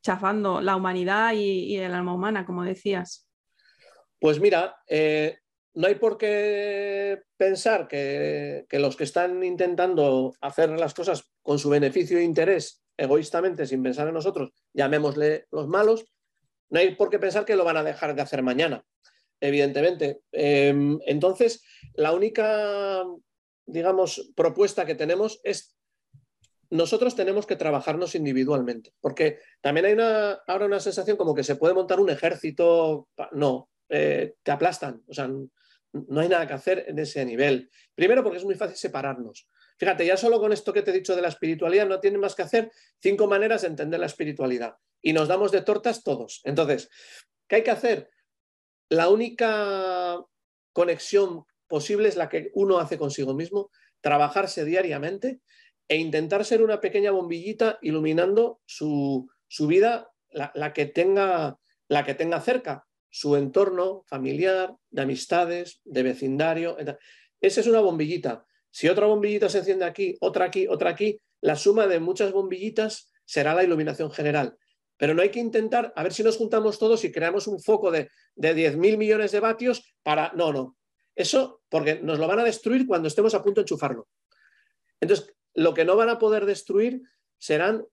chafando la humanidad y, el alma humana, como decías? Pues mira, eh, no hay por qué pensar que, los que están intentando hacer las cosas con su beneficio e interés egoístamente, sin pensar en nosotros, llamémosle los malos, no hay por qué pensar que lo van a dejar de hacer mañana, evidentemente. Em, entonces, la única, digamos, propuesta que tenemos es nosotros tenemos que trabajarnos individualmente, porque también hay una, ahora una sensación como que se puede montar un ejército, no, eh, te aplastan, o sea, no hay nada que hacer en ese nivel. Primero porque es muy fácil separarnos. Fíjate, ya solo con esto que te he dicho de la espiritualidad, no tiene más que hacer cinco maneras de entender la espiritualidad. Y nos damos de tortas todos. Entonces, ¿qué hay que hacer? La única conexión posible es la que uno hace consigo mismo, trabajarse diariamente e intentar ser una pequeña bombillita iluminando su, vida, la, que tenga, la que tenga cerca su entorno familiar, de amistades, de vecindario. Esa es una bombillita. Si otra bombillita se enciende aquí, otra aquí, otra aquí, la suma de muchas bombillitas será la iluminación general. Pero no hay que intentar, a ver si nos juntamos todos y creamos un foco de, de 10.000 millones de vatios para... No, no. Eso porque nos lo van a destruir cuando estemos a punto de enchufarlo. Entonces, lo que no van a poder destruir serán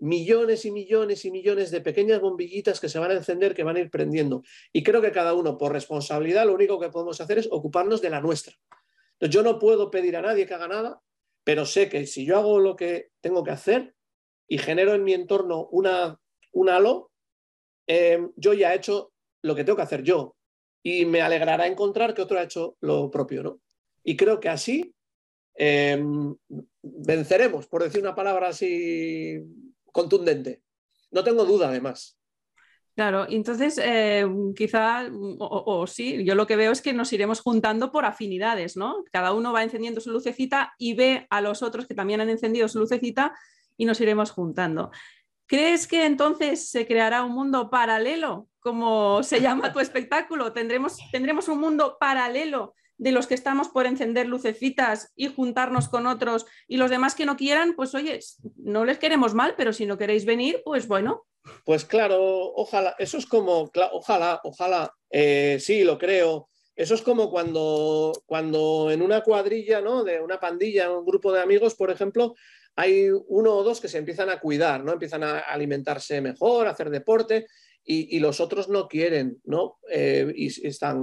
millones y millones y millones de pequeñas bombillitas que se van a encender, que van a ir prendiendo. Y creo que cada uno, por responsabilidad, lo único que podemos hacer es ocuparnos de la nuestra. Yo no puedo pedir a nadie que haga nada, pero sé que si yo hago lo que tengo que hacer y genero en mi entorno una, un halo, em, yo ya he hecho lo que tengo que hacer yo. Y me alegrará encontrar que otro ha hecho lo propio, ¿no? Y creo que así em, venceremos, por decir una palabra así contundente. No tengo duda, además. Claro, entonces eh, quizá, o, sí, yo lo que veo es que nos iremos juntando por afinidades, ¿no? Cada uno va encendiendo su lucecita y ve a los otros que también han encendido su lucecita y nos iremos juntando. ¿Crees que entonces se creará un mundo paralelo, como se llama tu espectáculo? ¿Tendremos, tendremos un mundo paralelo de los que estamos por encender lucecitas y juntarnos con otros y los demás que no quieran, pues oye, no les queremos mal, pero si no queréis venir, pues bueno. Pues claro, ojalá, eso es como, ojalá, ojalá, eh, sí, lo creo. Eso es como cuando, cuando en una cuadrilla, ¿no? De una pandilla, un grupo de amigos, por ejemplo, hay uno o dos que se empiezan a cuidar, ¿no? Empiezan a alimentarse mejor, a hacer deporte, y, los otros no quieren, ¿no? Eh, y están,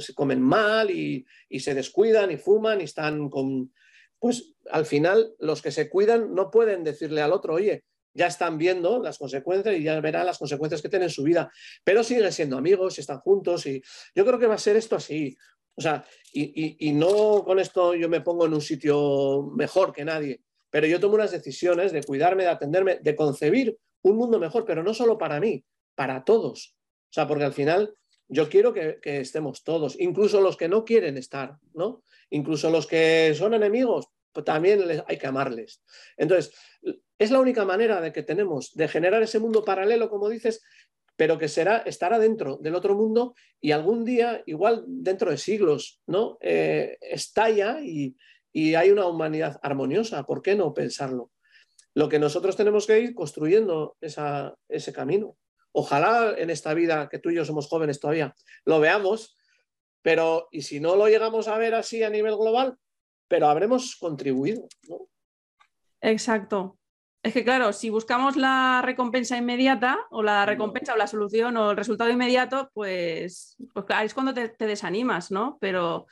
se comen mal y, se descuidan y fuman y están con... Pues al final los que se cuidan no pueden decirle al otro, oye, ya están viendo las consecuencias y ya verán las consecuencias que tienen en su vida, pero siguen siendo amigos, están juntos y yo creo que va a ser esto así. O sea, y, y no con esto yo me pongo en un sitio mejor que nadie, pero yo tomo unas decisiones de cuidarme, de atenderme, de concebir un mundo mejor, pero no solo para mí, para todos. O sea, porque al final yo quiero que, estemos todos, incluso los que no quieren estar, ¿no? Incluso los que son enemigos, pues también hay que amarles. Entonces, es la única manera de que tenemos de generar ese mundo paralelo, como dices, pero que será, estará dentro del otro mundo y algún día, igual dentro de siglos, ¿no? Eh, estalla y, hay una humanidad armoniosa. ¿Por qué no pensarlo? Lo que nosotros tenemos que ir construyendo ese camino. Ojalá en esta vida, que tú y yo somos jóvenes todavía, lo veamos, pero y si no lo llegamos a ver así a nivel global, pero habremos contribuido. ¿no? Exacto. Es que claro, si buscamos la recompensa inmediata o la recompensa o la solución o el resultado inmediato, pues, pues es cuando te, desanimas, ¿no? Pero,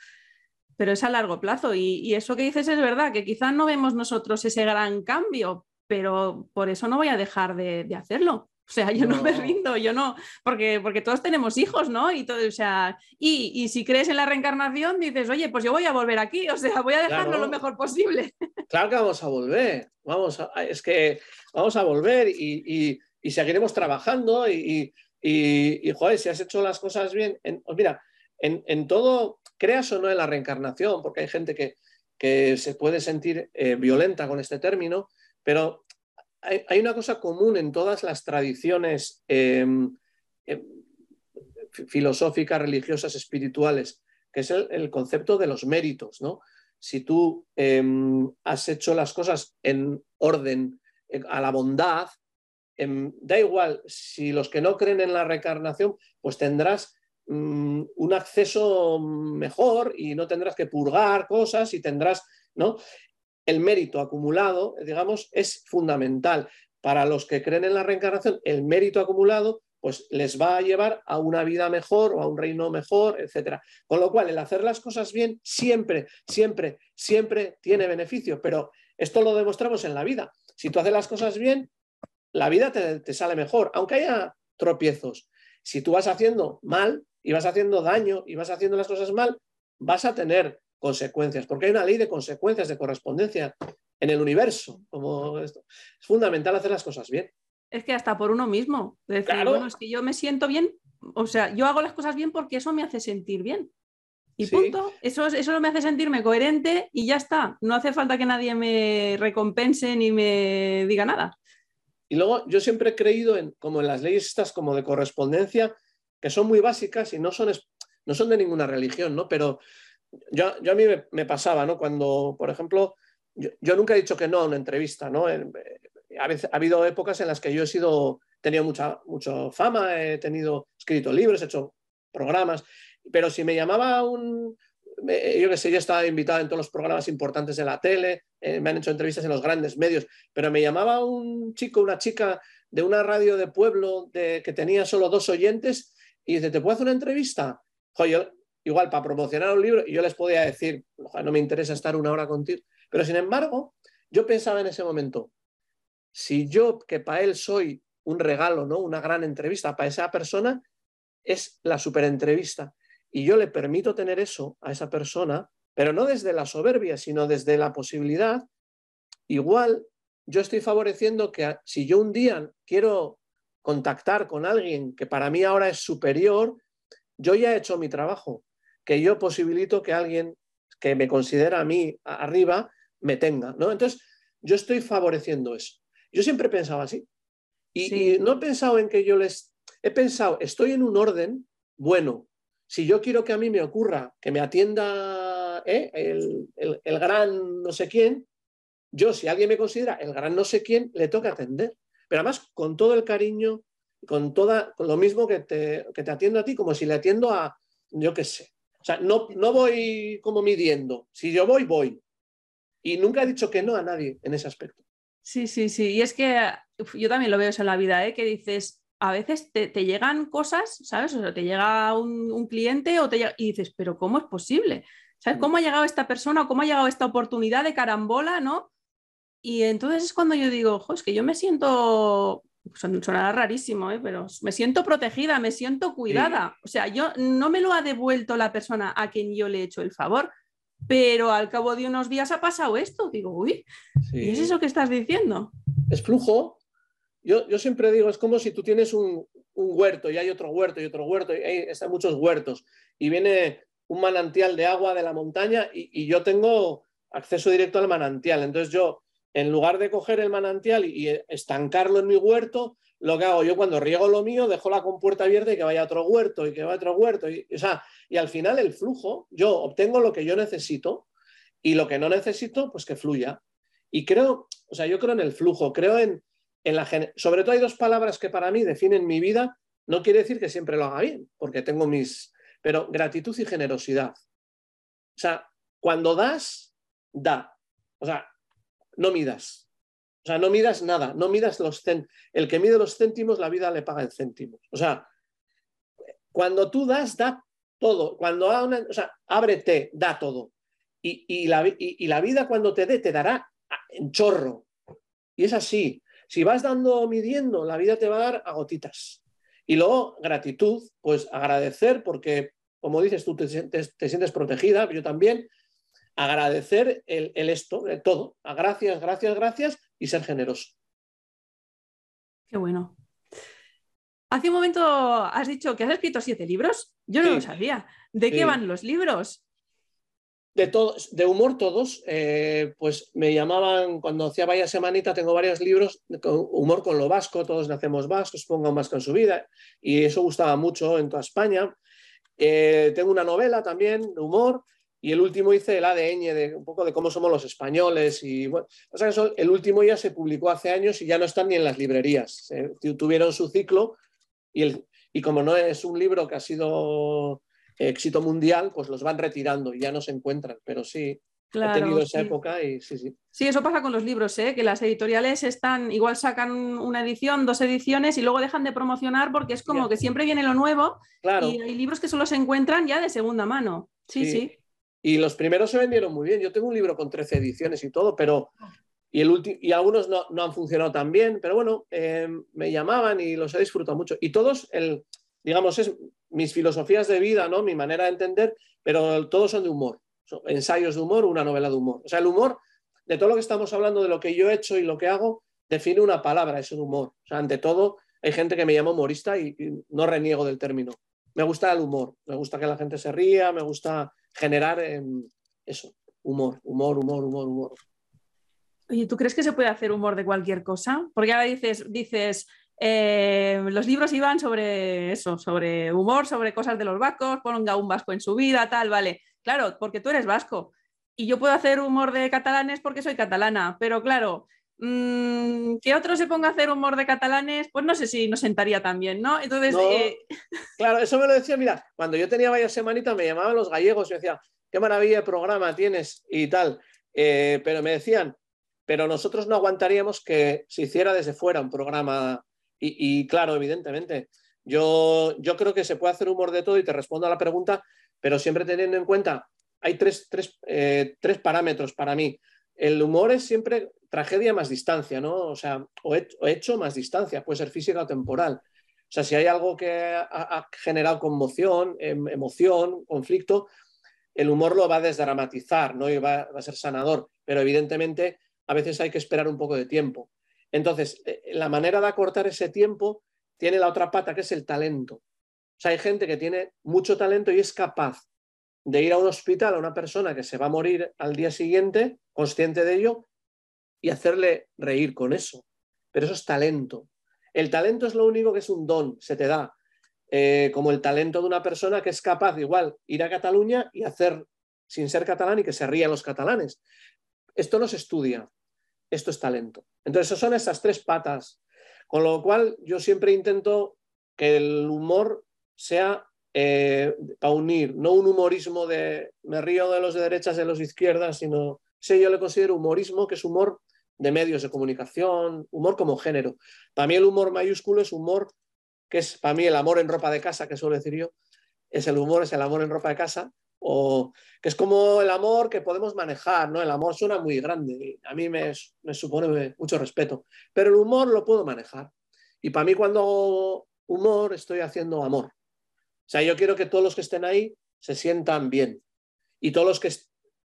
pero es a largo plazo. Y, eso que dices es verdad, que quizás no vemos nosotros ese gran cambio, pero por eso no voy a dejar de hacerlo. O sea, yo no. me rindo, yo no, porque, porque todos tenemos hijos, ¿no? Y todo, o sea, y, si crees en la reencarnación, dices, oye, pues yo voy a volver aquí, o sea, voy a dejarlo lo mejor posible. Claro que vamos a volver, vamos a, es que vamos a volver y, seguiremos trabajando y, joder, si has hecho las cosas bien, pues mira, en, todo, creas o no en la reencarnación, porque hay gente que, que se puede sentir eh, violenta con este término, pero hay, una cosa común en todas las tradiciones em, em, filosóficas, religiosas, espirituales, que es el, concepto de los méritos. ¿no? Si tú em, has hecho las cosas en orden eh, a la bondad, da igual, si los que no creen en la reencarnación, pues tendrás mm, un acceso mejor y no tendrás que purgar cosas y tendrás, ¿no? el mérito acumulado, digamos, es fundamental. Para los que creen en la reencarnación, el mérito acumulado pues les va a llevar a una vida mejor o a un reino mejor, etc. Con lo cual, el hacer las cosas bien siempre, siempre, siempre tiene beneficio, pero esto lo demostramos en la vida. Si tú haces las cosas bien, la vida te sale mejor, aunque haya tropiezos. Si tú vas haciendo mal y vas haciendo daño y vas haciendo las cosas mal, vas a tener consecuencias, porque hay una ley de consecuencias, de correspondencia en el universo. Como esto. Es fundamental hacer las cosas bien. Es que hasta por uno mismo. bueno, es que yo me siento bien, o sea, yo hago las cosas bien porque eso me hace sentir bien. Y punto, eso, eso me hace sentirme coherente y ya está. No hace falta que nadie me recompense ni me diga nada. Y luego yo siempre he creído en como en las leyes estas como de correspondencia, que son muy básicas y no son, no son de ninguna religión, ¿no? Pero yo, a mí me, pasaba, ¿no? Cuando, por ejemplo, yo, nunca he dicho que no a una entrevista, ¿no? Eh, ha, habido épocas en las que yo he sido, tenido mucha, mucha fama, he tenido, escrito libros, he hecho programas, pero si me llamaba un, yo que sé, yo estaba invitado en todos los programas importantes de la tele, eh, me han hecho entrevistas en los grandes medios, pero me llamaba un chico, una chica de una radio de pueblo de, que tenía solo dos oyentes y dice, ¿te puedo hacer una entrevista? Igual para promocionar un libro, yo les podía decir, no me interesa estar una hora contigo, pero sin embargo, yo pensaba en ese momento, si yo, que para él soy un regalo, ¿no? una gran entrevista, para esa persona es la superentrevista, y yo le permito tener eso a esa persona, pero no desde la soberbia, sino desde la posibilidad, igual yo estoy favoreciendo que si yo un día quiero contactar con alguien que para mí ahora es superior, yo ya he hecho mi trabajo que yo posibilito que alguien que me considera a mí arriba me tenga, ¿no? Entonces, yo estoy favoreciendo eso. Yo siempre he pensado así. Y, no he pensado en que yo les... He pensado, estoy en un orden bueno. Si yo quiero que a mí me ocurra que me atienda ¿eh? el, el, gran no sé quién, yo si alguien me considera el gran no sé quién, le toca atender. Pero además con todo el cariño, con, toda, con lo mismo que te, que te atiendo a ti, como si le atiendo a, yo qué sé, o sea, no, no voy como midiendo. Si yo voy, voy. Y nunca he dicho que no a nadie en ese aspecto. Sí, sí, sí. Y es que yo también lo veo eso en la vida, ¿eh? que dices, a veces te, llegan cosas, ¿sabes? O sea, te llega un, cliente o te y dices, pero ¿cómo es posible? ¿Sabes? Mm. ¿Cómo ha llegado esta persona o cómo ha llegado esta oportunidad de carambola, ¿no? Y entonces es cuando yo digo, es que yo me siento sonará rarísimo, ¿eh? pero me siento protegida, me siento cuidada. O sea, yo no me lo ha devuelto la persona a quien yo le he hecho el favor, pero al cabo de unos días ha pasado esto. Digo, uy, ¿y es eso que estás diciendo? Es flujo. Yo, yo siempre digo, es como si tú tienes un, huerto y hay otro huerto y otro huerto y hay están muchos huertos y viene un manantial de agua de la montaña y, y yo tengo acceso directo al manantial. Entonces yo en lugar de coger el manantial y, estancarlo en mi huerto, lo que hago yo cuando riego lo mío, dejo la compuerta abierta y que vaya a otro huerto y que vaya a otro huerto. Y, o sea, y al final el flujo, yo obtengo lo que yo necesito y lo que no necesito, pues que fluya. Y creo, o sea, yo creo en el flujo, creo en, en la... Sobre todo hay dos palabras que para mí definen mi vida. No quiere decir que siempre lo haga bien, porque tengo mis... Pero gratitud y generosidad. O sea, cuando das, da. O sea, no midas. O sea, no midas nada, no midas los céntimos. El que mide los céntimos, la vida le paga en céntimos. O sea, cuando tú das, da todo. Cuando, o sea, ábrete, da todo. Y, la, y, la, vida cuando te dé, te dará en chorro. Y es así. Si vas dando, midiendo, la vida te va a dar a gotitas. Y luego, gratitud, pues agradecer porque, como dices, tú te sientes protegida, yo también, agradecer el, esto, todo. A gracias, gracias, gracias y ser generoso. Qué bueno. Hace un momento has dicho que has escrito siete libros. Yo no lo sabía. ¿De qué van los libros? De, todos, de humor todos, eh, pues me llamaban, cuando hacía vaya semanita, tengo varios libros, humor con lo vasco, todos nacemos vascos, ponga un vasco en su vida, y eso gustaba mucho en toda España. Eh, tengo una novela también de humor, y el último hice el ADN, de un poco de cómo somos los españoles. Y bueno, o sea, eso, el último ya se publicó hace años y ya no están ni en las librerías. tuvieron su ciclo y, el, y como no es un libro que ha sido éxito mundial, pues los van retirando y ya no se encuentran. Pero sí, Claro, he tenido esa época y sí, sí. Sí, eso pasa con los libros, ¿eh? que las editoriales están, igual sacan una edición, dos ediciones y luego dejan de promocionar porque es como que siempre viene lo nuevo claro. y hay libros que solo se encuentran ya de segunda mano. sí. sí. Y los primeros se vendieron muy bien. Yo tengo un libro con 13 ediciones y todo, pero. Y, el y algunos no, han funcionado tan bien, pero bueno, em, me llamaban y los he disfrutado mucho. Y todos, el, digamos, es mis filosofías de vida, ¿no? mi manera de entender, pero todos son de humor. ensayos de humor, una novela de humor. O sea, el humor, de todo lo que estamos hablando, de lo que yo he hecho y lo que hago, define una palabra, es un humor. O sea, ante todo, hay gente que me llama humorista y no reniego del término. Me gusta el humor, me gusta que la gente se ría, me gusta generar em, eso, humor, humor, humor, humor, humor. Oye, ¿tú crees que se puede hacer humor de cualquier cosa? Porque ahora dices, dices eh, los libros iban sobre eso, sobre humor, sobre cosas de los vascos, ponga un vasco en su vida, tal, vale. Claro, porque tú eres vasco. Y yo puedo hacer humor de catalanes porque soy catalana, pero claro, que otro se ponga a hacer humor de catalanes, pues no sé si nos sentaría también, ¿no? Entonces. Eh, claro, eso me lo decía, mira, cuando yo tenía varias semanitas me llamaban los gallegos y me decían, qué maravilla de programa tienes y tal. Eh, pero me decían, pero nosotros no aguantaríamos que se hiciera desde fuera un programa. Y, claro, evidentemente, yo, yo creo que se puede hacer humor de todo y te respondo a la pregunta, pero siempre teniendo en cuenta, hay tres, tres, eh, tres parámetros para mí el humor es siempre tragedia más distancia, ¿no? O sea, o hecho más distancia, puede ser física o temporal. O sea, si hay algo que ha, generado conmoción, em, emoción, conflicto, el humor lo va a desdramatizar, ¿no? Y va, a ser sanador, pero evidentemente a veces hay que esperar un poco de tiempo. Entonces, eh, la manera de acortar ese tiempo tiene la otra pata, que es el talento. O sea, hay gente que tiene mucho talento y es capaz de ir a un hospital a una persona que se va a morir al día siguiente, consciente de ello, y hacerle reír con eso. Pero eso es talento. El talento es lo único que es un don, se te da. Eh, como el talento de una persona que es capaz de igual ir a Cataluña y hacer sin ser catalán y que se rían los catalanes. Esto no se estudia, esto es talento. Entonces, son esas tres patas. Con lo cual, yo siempre intento que el humor sea eh, para unir, no un humorismo de me río de los de derechas y de los de izquierdas, sino, sé, yo le considero humorismo, que es humor de medios de comunicación, humor como género. Para mí el humor mayúsculo es humor que es para mí el amor en ropa de casa, que suelo decir yo, es el humor, es el amor en ropa de casa, o que es como el amor que podemos manejar, ¿no? El amor suena muy grande, a mí me, me supone mucho respeto, pero el humor lo puedo manejar. Y para mí cuando hago humor estoy haciendo amor. O sea, yo quiero que todos los que estén ahí se sientan bien. Y todos los que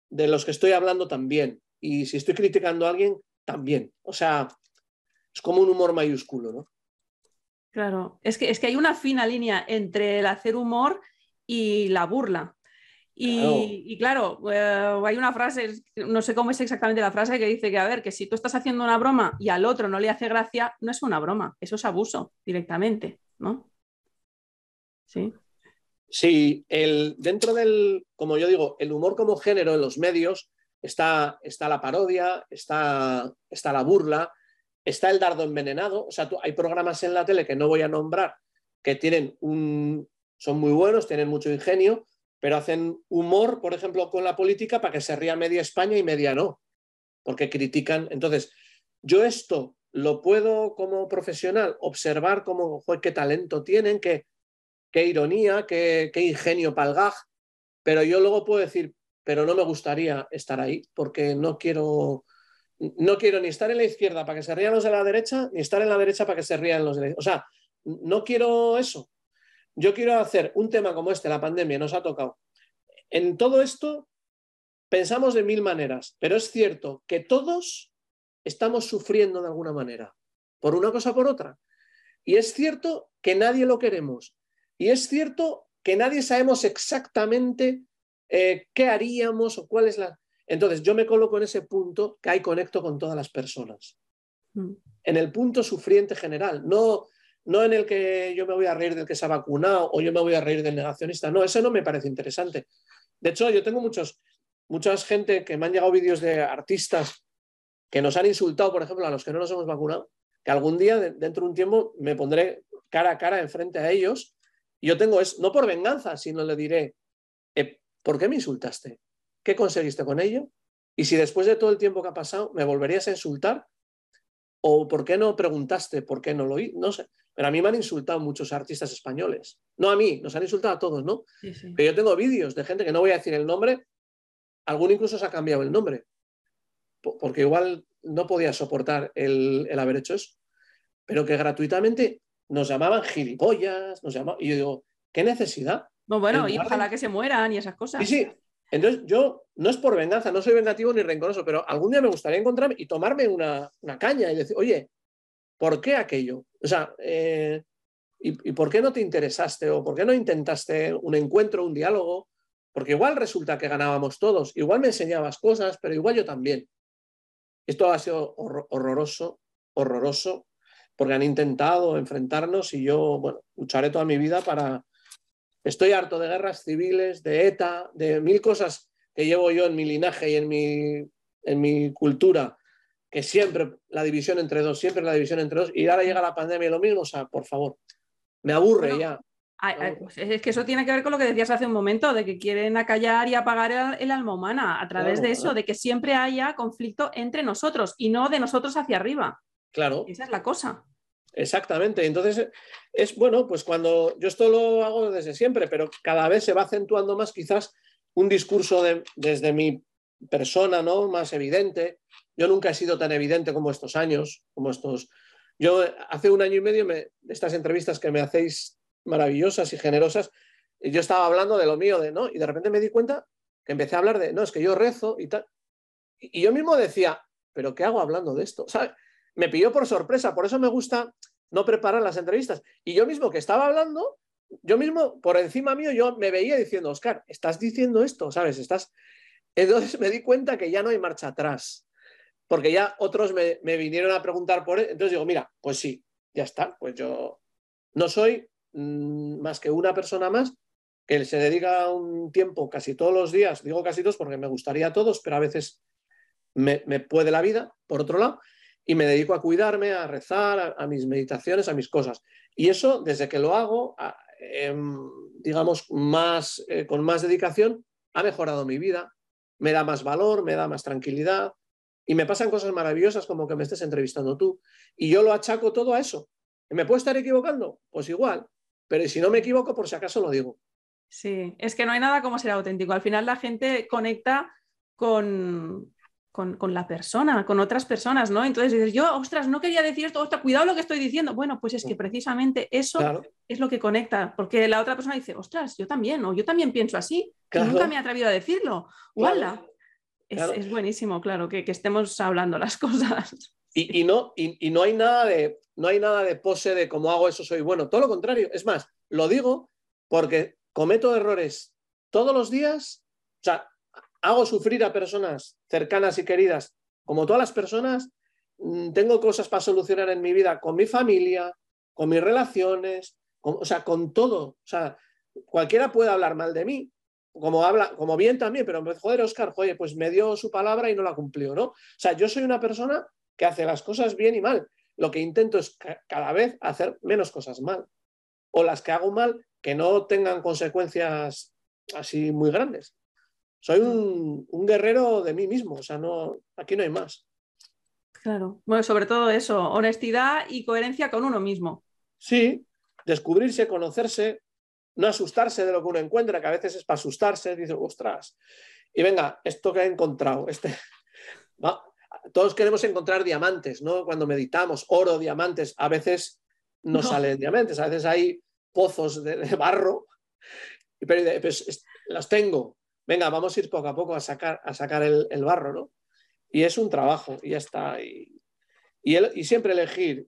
de los que estoy hablando también. Y si estoy criticando a alguien, también. O sea, es como un humor mayúsculo, ¿no? Claro, es que, es que hay una fina línea entre el hacer humor y la burla. Y claro, eh, hay una frase, no sé cómo es exactamente la frase, que dice que, a ver, que si tú estás haciendo una broma y al otro no le hace gracia, no es una broma, eso es abuso directamente, ¿no? Sí. Sí, el, dentro del, como yo digo, el humor como género en los medios está, está la parodia, está, está la burla, está el dardo envenenado. O sea, hay programas en la tele que no voy a nombrar que tienen un, son muy buenos, tienen mucho ingenio, pero hacen humor, por ejemplo, con la política para que se ría media España y media no, porque critican. Entonces, yo esto lo puedo como profesional observar como, qué talento tienen, qué, qué ironía, qué, qué ingenio palgaj, pero yo luego puedo decir, pero no me gustaría estar ahí, porque no quiero, no quiero ni estar en la izquierda para que se rían los de la derecha, ni estar en la derecha para que se rían los de la O sea, no quiero eso. Yo quiero hacer un tema como este, la pandemia, nos ha tocado. En todo esto pensamos de mil maneras, pero es cierto que todos estamos sufriendo de alguna manera, por una cosa o por otra. Y es cierto que nadie lo queremos. Y es cierto que nadie sabemos exactamente eh, qué haríamos o cuál es la... Entonces, yo me coloco en ese punto que hay conecto con todas las personas. Mm. En el punto sufriente general, no no en el que yo me voy a reír del que se ha vacunado o yo me voy a reír del negacionista. No, eso no me parece interesante. De hecho, yo tengo muchos, mucha gente que me han llegado vídeos de artistas que nos han insultado, por ejemplo, a los que no nos hemos vacunado, que algún día, dentro de un tiempo, me pondré cara a cara enfrente a ellos. Y yo tengo, es no por venganza, sino le diré, eh, ¿por qué me insultaste? ¿Qué conseguiste con ello? Y si después de todo el tiempo que ha pasado me volverías a insultar, ¿O por qué no preguntaste por qué no lo oí? No sé. Pero a mí me han insultado muchos artistas españoles. No a mí, nos han insultado a todos, ¿no? Pero yo tengo vídeos de gente que no voy a decir el nombre, alguno incluso se ha cambiado el nombre, porque igual no podía soportar el, haber hecho eso. Pero que gratuitamente nos llamaban gilipollas, nos llamaban, y yo digo, ¿qué necesidad? No, bueno, y ojalá que se mueran y esas cosas. Sí, sí, entonces, yo no es por venganza, no soy vengativo ni rencoroso, pero algún día me gustaría encontrarme y tomarme una, caña y decir, oye, ¿por qué aquello? O sea, eh, ¿y, por qué no te interesaste o por qué no intentaste un encuentro, un diálogo? Porque igual resulta que ganábamos todos, igual me enseñabas cosas, pero igual yo también. Esto ha sido horroroso, horroroso, porque han intentado enfrentarnos y yo, bueno, lucharé toda mi vida para, Estoy harto de guerras civiles, de ETA, de mil cosas que llevo yo en mi linaje y en mi, en mi cultura, que siempre la división entre dos, siempre la división entre dos, y ahora llega la pandemia y lo mismo, o sea, por favor, me aburre ya. Pues es que eso tiene que ver con lo que decías hace un momento, de que quieren acallar y apagar el, alma humana a través de eso, de que siempre haya conflicto entre nosotros y no de nosotros hacia arriba. Claro. Esa es la cosa. Exactamente. Entonces, es bueno, pues cuando yo esto lo hago desde siempre, pero cada vez se va acentuando más quizás un discurso de, desde mi persona, ¿no? Más evidente. Yo nunca he sido tan evidente como estos años, como estos. Yo hace un año y medio, me, estas entrevistas que me hacéis maravillosas y generosas, yo estaba hablando de lo mío, de, ¿no? Y de repente me di cuenta que empecé a hablar de, no, es que yo rezo y tal. Y yo mismo decía, ¿pero qué hago hablando de esto? ¿Sabes? me pilló por sorpresa, por eso me gusta no preparar las entrevistas. Y yo mismo que estaba hablando, yo mismo, por encima mío, yo me veía diciendo, Oscar, estás diciendo esto, ¿sabes? Estás... Entonces me di cuenta que ya no hay marcha atrás, porque ya otros me, vinieron a preguntar por él. Entonces digo, mira, pues sí, ya está, pues yo no soy mm, más que una persona más que se dedica un tiempo casi todos los días, digo casi todos porque me gustaría a todos, pero a veces me puede la vida, por otro lado, y me dedico a cuidarme, a rezar, a, mis meditaciones, a mis cosas. Y eso, desde que lo hago, em, digamos, más, eh, con más dedicación, ha mejorado mi vida, me da más valor, me da más tranquilidad y me pasan cosas maravillosas como que me estés entrevistando tú. Y yo lo achaco todo a eso. ¿Me puedo estar equivocando? Pues igual, pero si no me equivoco, por si acaso lo digo. Sí, es que no hay nada como ser auténtico. Al final la gente conecta con, con, la persona, con otras personas, ¿no? Entonces dices, yo, ostras, no quería decir esto, ostras, cuidado lo que estoy diciendo. Bueno, pues es que precisamente eso es lo que conecta, porque la otra persona dice, ostras, yo también, o yo también pienso así, nunca me he atrevido a decirlo. ¡Wala! Es, buenísimo, claro, que, estemos hablando las cosas. Y, no, y, no, hay nada de, no hay nada de pose de cómo hago eso soy bueno, todo lo contrario. Es más, lo digo porque cometo errores todos los días O sea, hago sufrir a personas cercanas y queridas, como todas las personas, mm, tengo cosas para solucionar en mi vida con mi familia, con mis relaciones, o sea, con todo. O sea, cualquiera puede hablar mal de mí, como habla, como bien también, pero joder, Oscar, joder, pues me dio su palabra y no la cumplió, ¿no? O sea, yo soy una persona que hace las cosas bien y mal. Lo que intento es cada vez hacer menos cosas mal. O las que hago mal que no tengan consecuencias así muy grandes. Soy un, un guerrero de mí mismo, o sea, no, aquí no hay más. Claro, bueno, sobre todo eso, honestidad y coherencia con uno mismo. Sí, descubrirse, conocerse, no asustarse de lo que uno encuentra, que a veces es para asustarse, dice, ostras, y venga, esto que he encontrado, este... Todos queremos encontrar diamantes, ¿no? Cuando meditamos, oro, diamantes, a veces no, salen diamantes, a veces hay pozos de, barro, pero pues, los tengo, venga, vamos a ir poco a poco a sacar, a sacar el, barro, ¿no? Y es un trabajo, y ya está. Y, y siempre elegir,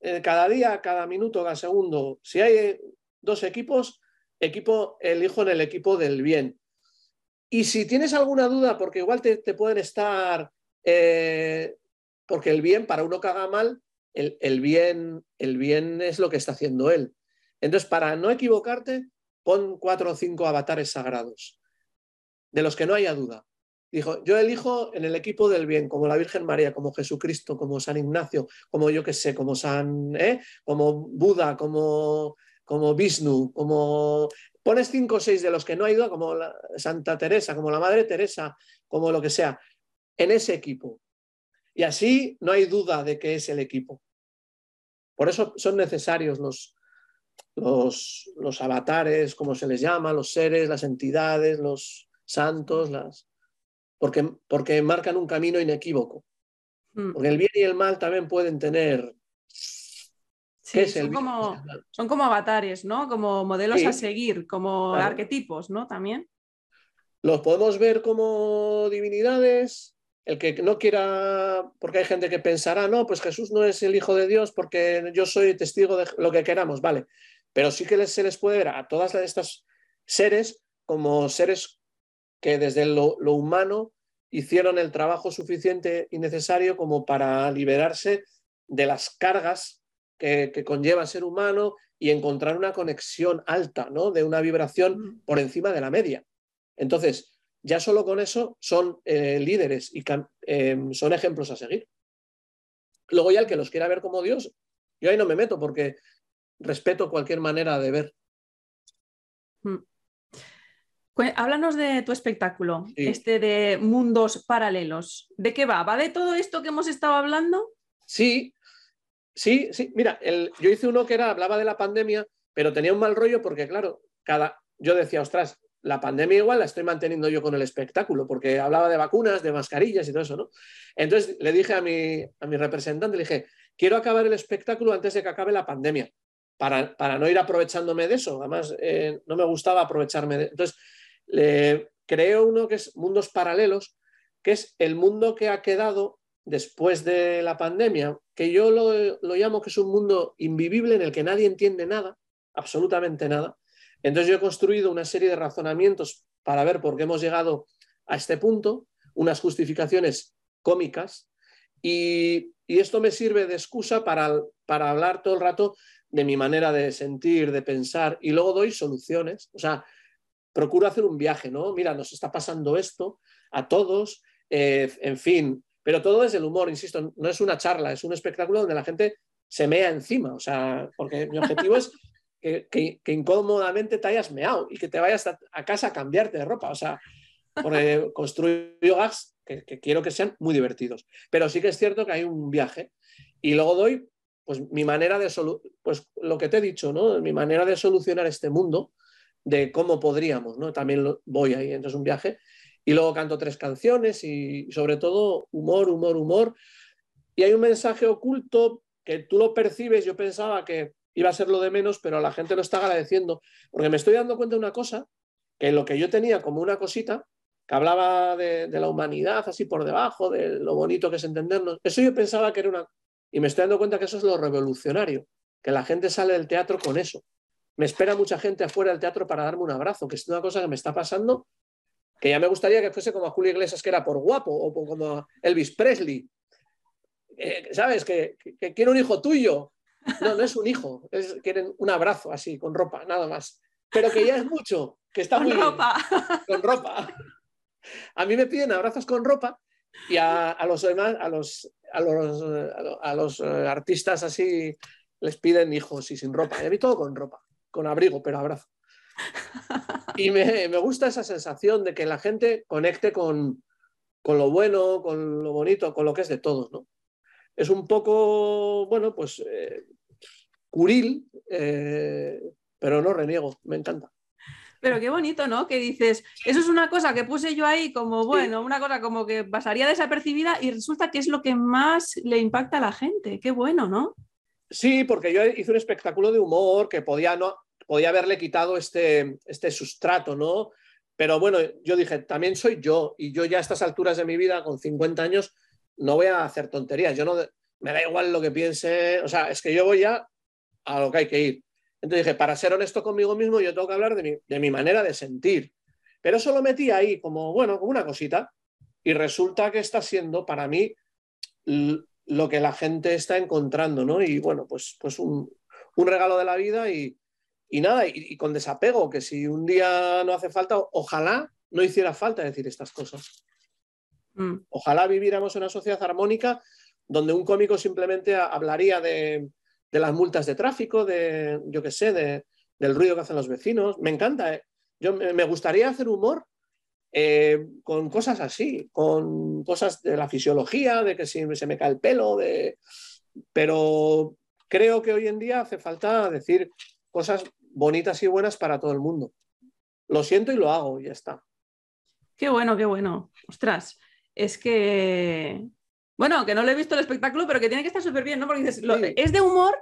eh, cada día, cada minuto, cada segundo, si hay dos equipos, equipo, elijo en el equipo del bien. Y si tienes alguna duda, porque igual te, pueden estar, eh, porque el bien, para uno que haga mal, el, bien, el bien es lo que está haciendo él. Entonces, para no equivocarte, pon cuatro o cinco avatares sagrados, de los que no haya duda. Dijo, yo elijo en el equipo del bien, como la Virgen María, como Jesucristo, como San Ignacio, como yo que sé, como San, ¿eh? como Buda, como como Vishnu, como pones cinco o seis de los que no ha ido, como Santa Teresa, como la Madre Teresa, como lo que sea, en ese equipo. Y así no hay duda de que es el equipo. Por eso son necesarios los, los, los avatares, como se les llama, los seres, las entidades, los santos, las... Porque, porque marcan un camino inequívoco. Mm. Porque el bien y el mal también pueden tener son, como, son como avatares, ¿no? Como modelos a seguir, como arquetipos, ¿no? También. Los podemos ver como divinidades. El que no quiera, porque hay gente que pensará, no, pues Jesús no es el Hijo de Dios porque yo soy testigo de lo que queramos, vale. Pero sí que se les puede ver a todas estas seres como seres que desde lo, lo humano hicieron el trabajo suficiente y necesario como para liberarse de las cargas que, conlleva ser humano y encontrar una conexión alta, ¿no? De una vibración por encima de la media. Entonces, ya solo con eso son eh, líderes y em, son ejemplos a seguir. Luego ya el que los quiera ver como Dios, yo ahí no me meto porque respeto cualquier manera de ver. Mm. Háblanos de tu espectáculo, este de mundos paralelos. ¿De qué va? ¿Va de todo esto que hemos estado hablando? Sí, Sí, sí, mira, yo hice uno que era, hablaba de la pandemia, pero tenía un mal rollo porque, claro, cada, yo decía, ostras, la pandemia igual la estoy manteniendo yo con el espectáculo, porque hablaba de vacunas, de mascarillas y todo eso, ¿no? Entonces le dije a mi, a mi representante, le dije, quiero acabar el espectáculo antes de que acabe la pandemia, para, para no ir aprovechándome de eso. Además, eh, no me gustaba aprovecharme de... Entonces, creo uno que es Mundos Paralelos, que es el mundo que ha quedado después de la pandemia, que yo lo, llamo que es un mundo invivible en el que nadie entiende nada, absolutamente nada. Entonces yo he construido una serie de razonamientos para ver por qué hemos llegado a este punto, unas justificaciones cómicas, y, esto me sirve de excusa para, para hablar todo el rato de mi manera de sentir, de pensar, y luego doy soluciones. O sea, procuro hacer un viaje, ¿no? Mira, nos está pasando esto a todos, eh, en fin, pero todo es el humor, insisto, no es una charla, es un espectáculo donde la gente se mea encima, o sea, porque mi objetivo es que, incómodamente te hayas meado y que te vayas a, casa a cambiarte de ropa, o sea, porque construyo gags que, quiero que sean muy divertidos. Pero sí que es cierto que hay un viaje y luego doy pues mi manera de pues lo que te he dicho, ¿no? Mi manera de solucionar este mundo, de cómo podríamos, ¿no? También voy ahí, entonces un viaje y luego canto tres canciones y sobre todo humor, humor, humor. Y hay un mensaje oculto que tú lo percibes, yo pensaba que iba a ser lo de menos, pero la gente lo está agradeciendo, porque me estoy dando cuenta de una cosa, que lo que yo tenía como una cosita, que hablaba de, la humanidad así por debajo, de lo bonito que es entendernos, eso yo pensaba que era una... Y me estoy dando cuenta que eso es lo revolucionario, que la gente sale del teatro con eso. Me espera mucha gente afuera del teatro para darme un abrazo, que es una cosa que me está pasando que ya me gustaría que fuese como a Julio Iglesias, que era por guapo, o como Elvis Presley. Eh, ¿Sabes? Que, quiere un hijo tuyo. No, no es un hijo, quieren un abrazo así, con ropa, nada más. Pero que ya es mucho, que está con muy ropa. con ropa. A mí me piden abrazos con ropa y a, los demás, a los, a los, a los, eh, artistas así les piden hijos y sin ropa. Y a mí todo con ropa, con abrigo, pero abrazo. Y me, gusta esa sensación de que la gente conecte con, lo bueno, con lo bonito, con lo que es de todos, ¿no? Es un poco, bueno, pues eh, curil, eh, pero no reniego, me encanta. Pero qué bonito, ¿no? Que dices, eso es una cosa que puse yo ahí como, bueno, una cosa como que pasaría desapercibida y resulta que es lo que más le impacta a la gente. Qué bueno, ¿no? Sí, porque yo hice un espectáculo de humor que podía, no, podía haberle quitado este, este sustrato, ¿no? Pero bueno, yo dije, también soy yo y yo ya a estas alturas de mi vida, con 50 años, no voy a hacer tonterías. Yo no, me da igual lo que piense, o sea, es que yo voy ya a lo que hay que ir. Entonces dije, para ser honesto conmigo mismo, yo tengo que hablar de mi, de mi manera de sentir. Pero eso lo metí ahí como, bueno, como una cosita. Y resulta que está siendo para mí lo que la gente está encontrando, ¿no? Y bueno, pues, pues un, un regalo de la vida y, y nada, y, con desapego, que si un día no hace falta, ojalá no hiciera falta decir estas cosas. Mm. Ojalá viviéramos en una sociedad armónica donde un cómico simplemente hablaría de, las multas de tráfico, de, yo qué sé, de, del ruido que hacen los vecinos. Me encanta. ¿eh? Yo, me gustaría hacer humor eh, con cosas así, con cosas de la fisiología, de que si se me cae el pelo, de... pero creo que hoy en día hace falta decir cosas bonitas y buenas para todo el mundo. Lo siento y lo hago, y ya está. Qué bueno, qué bueno. Ostras, es que, bueno, que no le he visto el espectáculo, pero que tiene que estar súper bien, ¿no? Porque dices, es de humor,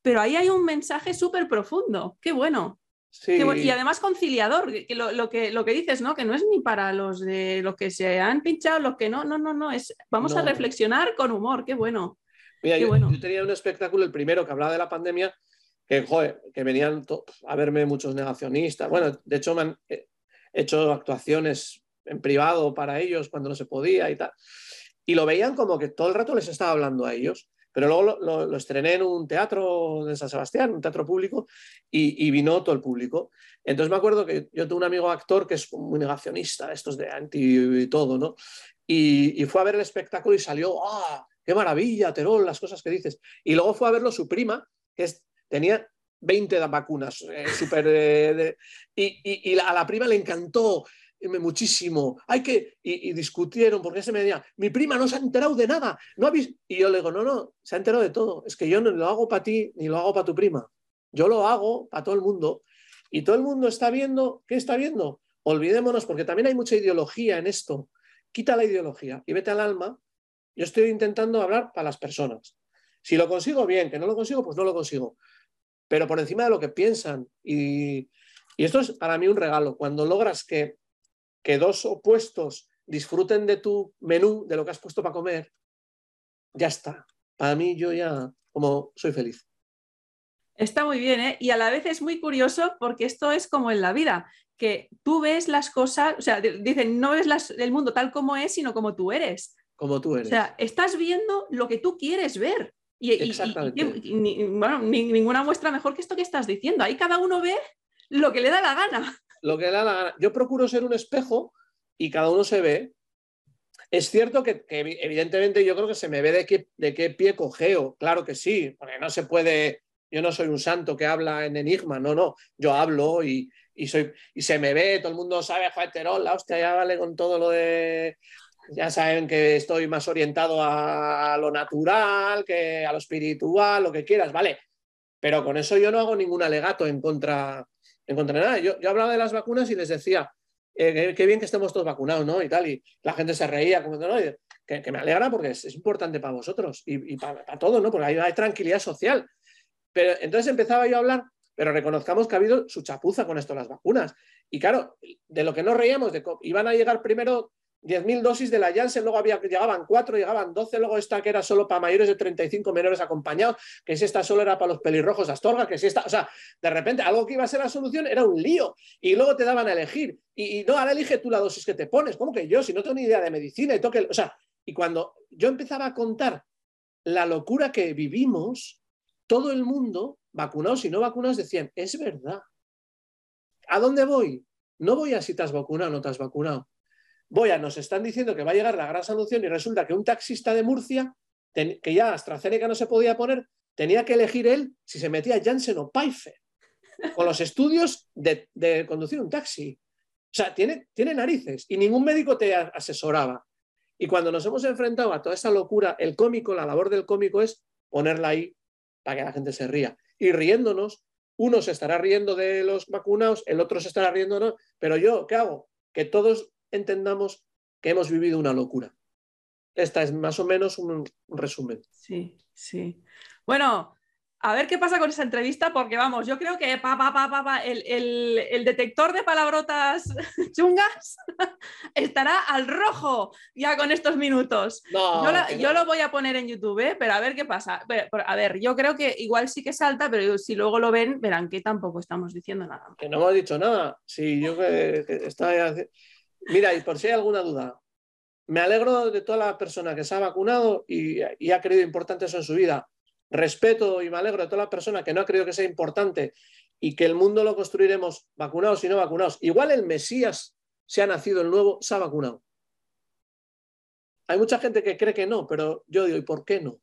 pero ahí hay un mensaje súper profundo. Qué bueno. y además conciliador, que lo, que lo que dices, ¿no? Que no es ni para los de los que se han pinchado, los que no, no, no, no, es vamos a reflexionar con humor, qué bueno. Qué bueno. yo tenía un espectáculo, el primero, que hablaba de la pandemia, que, que venían a verme muchos negacionistas. Bueno, de hecho me han hecho actuaciones en privado para ellos cuando no se podía y tal. Y lo veían como que todo el rato les estaba hablando a ellos. Pero luego lo, estrené en un teatro de San Sebastián, un teatro público, y, vino todo el público. Entonces me acuerdo que yo tuve un amigo actor que es muy negacionista, estos de anti y todo, ¿no? Y, fue a ver el espectáculo y salió, ¡ah! ¡Qué maravilla, Terol, las cosas que dices! Y luego fue a verlo su prima, que es tenía 20 vacunas, eh, super, eh, y, a la prima le encantó eh, muchísimo. Hay que, y, discutieron porque se me decía, mi prima no se ha enterado de nada, no Y yo le digo, no, no, se ha enterado de todo. Es que yo no lo hago para ti ni lo hago para tu prima. Yo lo hago para todo el mundo. Y todo el mundo está viendo, ¿qué está viendo? Olvidémonos, porque también hay mucha ideología en esto. Quita la ideología y vete al alma. Yo estoy intentando hablar para las personas. Si lo consigo, bien, que no lo consigo, pues no lo consigo pero por encima de lo que piensan. Y, esto es para mí un regalo. Cuando logras que, que dos opuestos disfruten de tu menú, de lo que has puesto para comer, ya está. Para mí yo ya como soy feliz. Está muy bien, ¿eh? Y a la vez es muy curioso porque esto es como en la vida, que tú ves las cosas, o sea, dicen, no ves el mundo tal como es, sino como tú eres. Como tú eres. O sea, estás viendo lo que tú quieres ver. Y, Exactamente. bueno, ninguna muestra mejor que esto que estás diciendo. Ahí cada uno ve lo que le da la gana. Lo que le da la gana. Yo procuro ser un espejo y cada uno se ve. Es cierto que, evidentemente yo creo que se me ve de qué, de qué pie cogeo. Claro que sí, porque no se puede. Yo no soy un santo que habla en enigma, no, no. Yo hablo y, soy, y se me ve, todo el mundo sabe, joder, Terol, la hostia, ya vale con todo lo de ya saben que estoy más orientado a lo natural, que a lo espiritual, lo que quieras, vale. Pero con eso yo no hago ningún alegato en contra, en contra de nada. Yo, hablaba de las vacunas y les decía, eh, qué bien que estemos todos vacunados, ¿no? Y tal, y la gente se reía, como ¿no? que, me alegra porque es, importante para vosotros y, para, todos, ¿no? Porque hay, hay tranquilidad social. Pero entonces empezaba yo a hablar, pero reconozcamos que ha habido su chapuza con esto, las vacunas. Y claro, de lo que nos reíamos, iban a llegar primero 10.000 dosis de la Janssen, luego había, llegaban 4, llegaban 12, luego esta que era solo para mayores de 35 menores acompañados, que si esta solo era para los pelirrojos Astorga, que si esta, o sea, de repente algo que iba a ser la solución era un lío y luego te daban a elegir y, no, ahora elige tú la dosis que te pones, ¿cómo que yo? Si no tengo ni idea de medicina y toque, o sea, y cuando yo empezaba a contar la locura que vivimos, todo el mundo, vacunados y no vacunados, decían, es verdad. ¿A dónde voy? No voy a si te has vacunado o no te has vacunado voy a, nos están diciendo que va a llegar la gran solución y resulta que un taxista de Murcia, que ya AstraZeneca no se podía poner, tenía que elegir él si se metía Janssen o Pfizer, con los estudios de, conducir un taxi. O sea, tiene, tiene narices y ningún médico te asesoraba. Y cuando nos hemos enfrentado a toda esa locura, el cómico, la labor del cómico es ponerla ahí para que la gente se ría. Y riéndonos, uno se estará riendo de los vacunados, el otro se estará riendo, ¿no? Pero yo, ¿qué hago? Que todos entendamos que hemos vivido una locura. Esta es más o menos un, resumen. Sí, sí. Bueno, a ver qué pasa con esa entrevista, porque vamos, yo creo que pa, pa, pa, el, el, detector de palabrotas chungas estará al rojo ya con estos minutos. yo, lo voy a poner en YouTube, ¿eh? pero a ver qué pasa. a ver, yo creo que igual sí que salta, pero si luego lo ven, verán que tampoco estamos diciendo nada. Que no hemos dicho nada. Sí, yo que, que Mira, y por si hay alguna duda, me alegro de toda la persona que se ha vacunado y, ha creído importante eso en su vida. Respeto y me alegro de toda la persona que no ha creído que sea importante y que el mundo lo construiremos vacunados y no vacunados. Igual el Mesías se ha nacido el nuevo, se ha vacunado. Hay mucha gente que cree que no, pero yo digo, ¿y por qué no?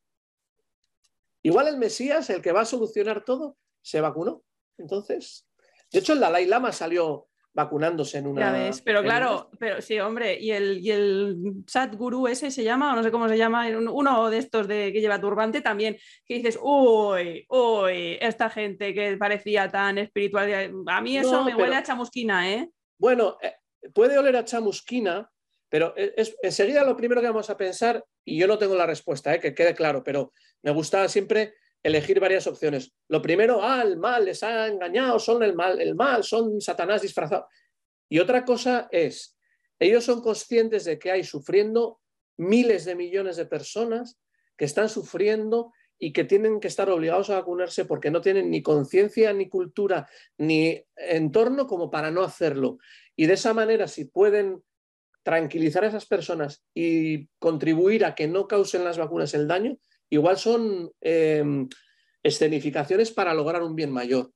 Igual el Mesías, el que va a solucionar todo, se vacunó. Entonces, de hecho, el Dalai Lama salió vacunándose en una. Ya ves, pero claro, pero sí, hombre, y el, y el Sadhguru ese se llama, o no sé cómo se llama, uno de estos de que lleva turbante también, que dices, uy, uy, esta gente que parecía tan espiritual. A mí eso me huele a chamusquina, ¿eh? Bueno, eh, puede oler a chamusquina, pero es, enseguida lo primero que vamos a pensar, y yo no tengo la respuesta, ¿eh? que quede claro, pero me gusta siempre elegir varias opciones. Lo primero, ah, el mal, les ha engañado, son el mal, el mal, son Satanás disfrazado. Y otra cosa es, ellos son conscientes de que hay sufriendo miles de millones de personas que están sufriendo y que tienen que estar obligados a vacunarse porque no tienen ni conciencia, ni cultura, ni entorno como para no hacerlo. Y de esa manera, si pueden tranquilizar a esas personas y contribuir a que no causen las vacunas el daño, igual son em, escenificaciones para lograr un bien mayor.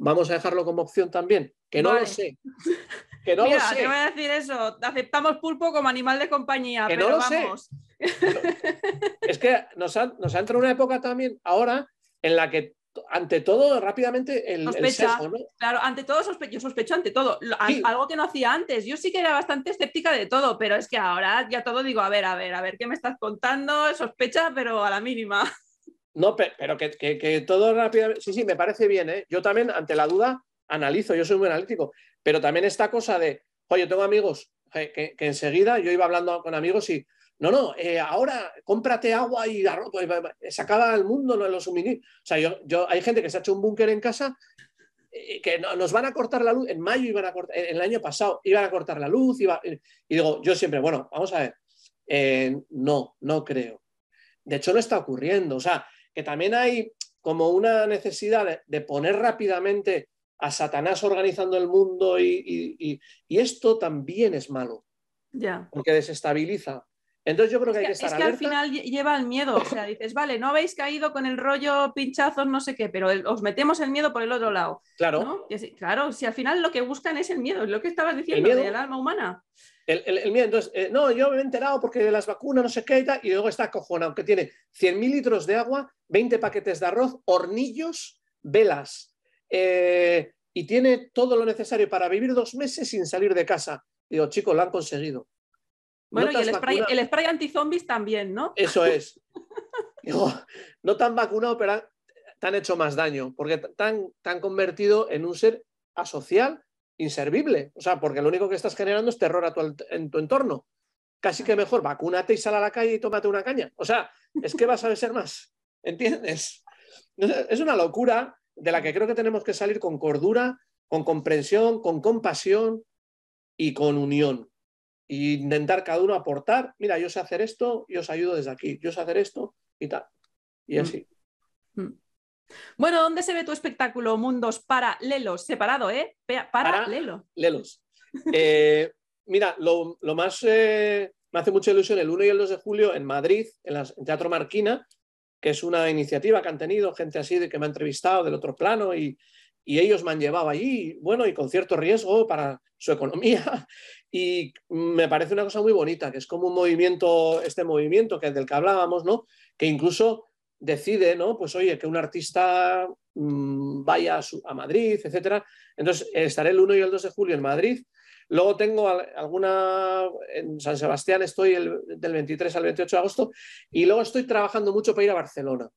Vamos a dejarlo como opción también, que no lo sé. Que no Mira, lo sé. te voy a decir eso, aceptamos pulpo como animal de compañía, que pero no lo vamos. Sé. es que nos ha, nos ha entrado una época también ahora en la que ante todo rápidamente el, Sospecha, Claro, ante todo sospecho, yo sospecho ante todo. Algo que no hacía antes. Yo sí que era bastante escéptica de todo, pero es que ahora ya todo digo, a ver, a ver, a ver, ¿qué me estás contando? Sospecha, pero a la mínima. No, pero que, todo rápidamente. Sí, sí, me parece bien. ¿eh? Yo también, ante la duda, analizo, yo soy muy analítico. Pero también esta cosa de, oye, tengo amigos que, enseguida yo iba hablando con amigos y, no, no, eh, ahora cómprate agua y arroz, pues, se acaba el mundo, no lo suministros. O sea, yo, yo, hay gente que se ha hecho un búnker en casa eh, que nos van a cortar la luz. En mayo iban a cortar, el año pasado iban a cortar la luz. Iba, y digo, yo siempre, bueno, vamos a ver. no, no creo. De hecho, no está ocurriendo. O sea, que también hay como una necesidad de, poner rápidamente a Satanás organizando el mundo y, esto también es malo. Ya. Porque desestabiliza. Entonces yo creo que, hay que estar Es que al final lleva el miedo, o sea, dices, vale, no habéis caído con el rollo pinchazos, no sé qué, pero os metemos el miedo por el otro lado. Claro. claro, si al final lo que buscan es el miedo, es lo que estabas diciendo del alma humana. El, miedo, entonces, eh, no, yo me he enterado porque de las vacunas, no sé qué y tal, y luego está acojonado, que tiene 100.000 litros de agua, 20 paquetes de arroz, hornillos, velas, eh, y tiene todo lo necesario para vivir dos meses sin salir de casa. Digo, chicos, lo han conseguido. Bueno, y el spray, el spray anti-zombies también, ¿no? Eso es. Digo, no tan vacunado, pero te han hecho más daño, porque te han convertido en un ser asocial inservible. O sea, porque lo único que estás generando es terror a tu, en tu entorno. Casi que mejor, vacúnate y sal a la calle y tómate una caña. O sea, es que vas a ser más. ¿Entiendes? Es una locura de la que creo que tenemos que salir con cordura, con comprensión, con compasión y con unión. E intentar cada uno aportar, mira, yo sé hacer esto, yo os ayudo desde aquí, yo sé hacer esto y tal. Y Mm. así. Bueno, ¿dónde se ve tu espectáculo Mundos Paralelos? Separado, ¿eh? Paralelo. Lelos. Eh, mira, lo, lo más eh, me hace mucha ilusión el 1 y el 2 de julio en Madrid, en, las- en Teatro Marquina, que es una iniciativa que han tenido gente así de que me ha entrevistado del otro plano y, y ellos me han llevado allí, bueno, y con cierto riesgo para su economía. Y me parece una cosa muy bonita, que es como un movimiento, este movimiento que del que hablábamos, ¿no? Que incluso decide, ¿no? Pues oye, que un artista mm, vaya a, Madrid, etcétera. Entonces, estaré el 1 y el 2 de julio en Madrid. Luego tengo al- alguna, en San Sebastián estoy el- del 23 al 28 de agosto y luego estoy trabajando mucho para ir a Barcelona.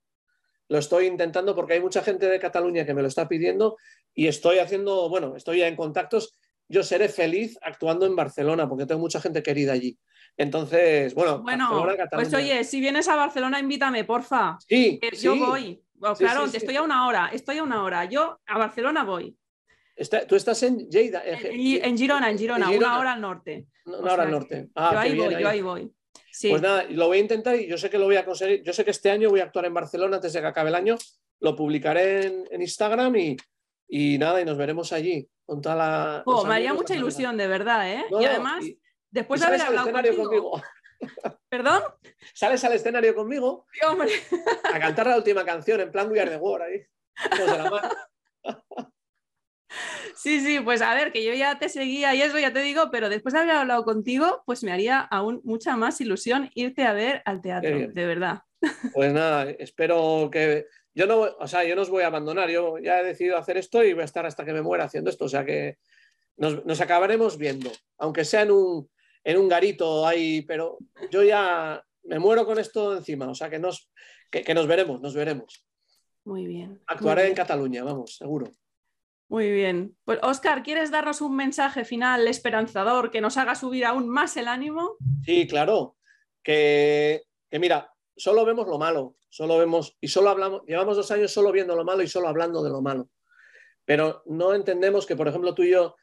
Lo estoy intentando porque hay mucha gente de Cataluña que me lo está pidiendo y estoy haciendo, bueno, estoy ya en contactos. Yo seré feliz actuando en Barcelona porque tengo mucha gente querida allí. Entonces, bueno, Bueno, Barcelona, pues oye, si vienes a Barcelona, invítame, porfa. sí, Que Yo sí. voy. Bueno, Sí, claro, sí, sí. estoy a una hora, estoy a una hora. Yo a Barcelona voy. Está- tú estás en Lleida, en, En, Girona, en Girona, En Girona. una hora al norte. una O hora al norte. Ah, yo ahí bien, voy, ahí. yo ahí voy. Sí. Pues nada, lo voy a intentar y yo sé que lo voy a conseguir. Yo sé que este año voy a actuar en Barcelona antes de que acabe el año. Lo publicaré en, en Instagram y, y nada, y nos veremos allí con toda la. Los me haría mucha ilusión, de verdad, ¿eh? No, y además, y- después y de haber hablado contigo, conmigo. ¿Perdón? Sales al escenario conmigo Sí, hombre. a cantar la última canción en plan We Are the War ahí. Sí, sí, pues a ver, que yo ya te seguía y eso ya te digo, pero después de haber hablado contigo, pues me haría aún mucha más ilusión irte a ver al teatro, de verdad. Pues nada, espero que. Yo no, o sea, yo no os voy a abandonar. Yo ya he decidido hacer esto y voy a estar hasta que me muera haciendo esto. O sea que nos, nos acabaremos viendo, aunque sea en un, en un garito ahí, pero yo ya me muero con esto encima. O sea que nos, que, que nos veremos, nos veremos. Muy bien. Actuaré muy en Cataluña, vamos, seguro. Muy bien. Pues Oscar, ¿quieres darnos un mensaje final esperanzador que nos haga subir aún más el ánimo? Sí, claro. Que, que mira, solo vemos lo malo, solo vemos y solo hablamos, llevamos dos años solo viendo lo malo y solo hablando de lo malo. Pero no entendemos que, por ejemplo, tú y yo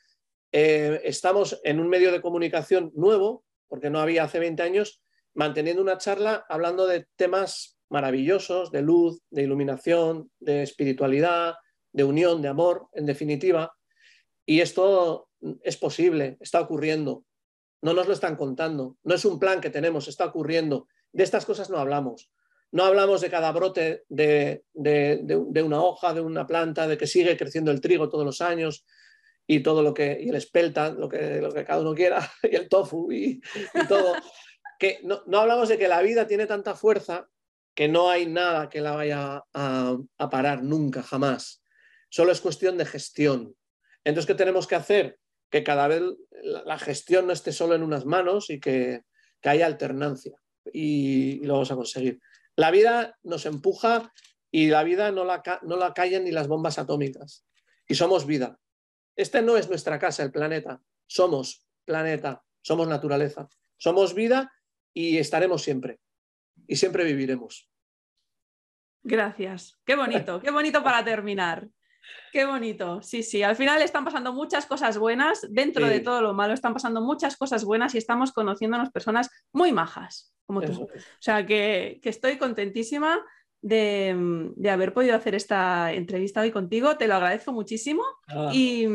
eh, estamos en un medio de comunicación nuevo, porque no había hace 20 años, manteniendo una charla hablando de temas maravillosos, de luz, de iluminación, de espiritualidad, de unión, de amor, en definitiva. Y esto es posible, está ocurriendo. No nos lo están contando. No es un plan que tenemos, está ocurriendo. De estas cosas no hablamos. No hablamos de cada brote de, de- de- una hoja, de una planta, de que sigue creciendo el trigo todos los años y todo lo que, y el espelta, lo que, lo que cada uno quiera, y el tofu y, todo. Que no, no hablamos de que la vida tiene tanta fuerza que no hay nada que la vaya a, a parar nunca, jamás. Solo es cuestión de gestión. Entonces, ¿qué tenemos que hacer? Que cada vez la, gestión no esté solo en unas manos y que, que haya alternancia. Y lo vamos a conseguir. La vida nos empuja y la vida no la, no la callan ni las bombas atómicas. Y somos vida. Este no es nuestra casa, el planeta. Somos planeta, somos naturaleza. Somos vida y estaremos siempre. Y siempre viviremos. Gracias. Qué bonito, qué bonito para terminar. Qué bonito. Sí, sí. Al final están pasando muchas cosas buenas. Dentro Sí. de todo lo malo están pasando muchas cosas buenas y estamos conociéndonos personas muy majas, como tú. Es. O sea que, que estoy contentísima de, mm, de haber podido hacer esta entrevista hoy contigo. Te lo agradezco muchísimo. Ah, Y,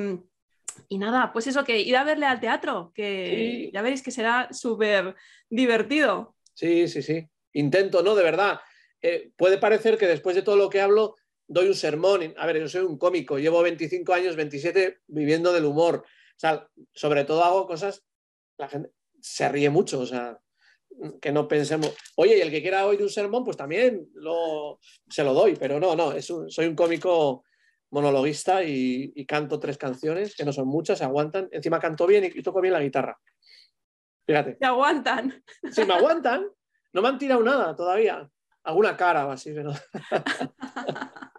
y nada, pues eso, que ir a verle al teatro, que Sí. ya veréis que será súper divertido. Sí, sí, sí. Intento, ¿no? De verdad. Eh, puede parecer que después de todo lo que hablo doy un sermón. A ver, yo soy un cómico, llevo 25 años, 27 viviendo del humor. O sea, sobre todo hago cosas, la gente se ríe mucho, o sea, que no pensemos, oye, y el que quiera oír un sermón, pues también lo, se lo doy, pero no, no, es un- soy un cómico monologuista y, y canto tres canciones, que no son muchas, se aguantan. Encima canto bien y, toco bien la guitarra. Fíjate. Te aguantan. Si me aguantan, no me han tirado nada todavía. Alguna cara o así, pero.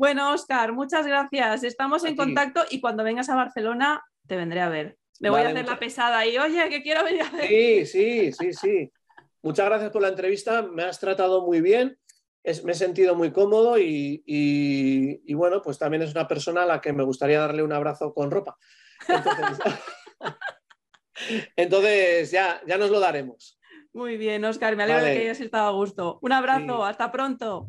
Bueno, Oscar, muchas gracias. Estamos A en ti. contacto y cuando vengas a Barcelona te vendré a ver. Me voy a hacer la pesada y oye, que quiero venir a ver. Sí, sí, sí, sí. Muchas gracias por la entrevista. Me has tratado muy bien. Es- me he sentido muy cómodo y, y- y bueno, pues también es una persona a la que me gustaría darle un abrazo con ropa. Entonces, Entonces ya, ya nos lo daremos. Muy bien, Oscar, me alegro de que hayas estado a gusto. Un abrazo, hasta pronto.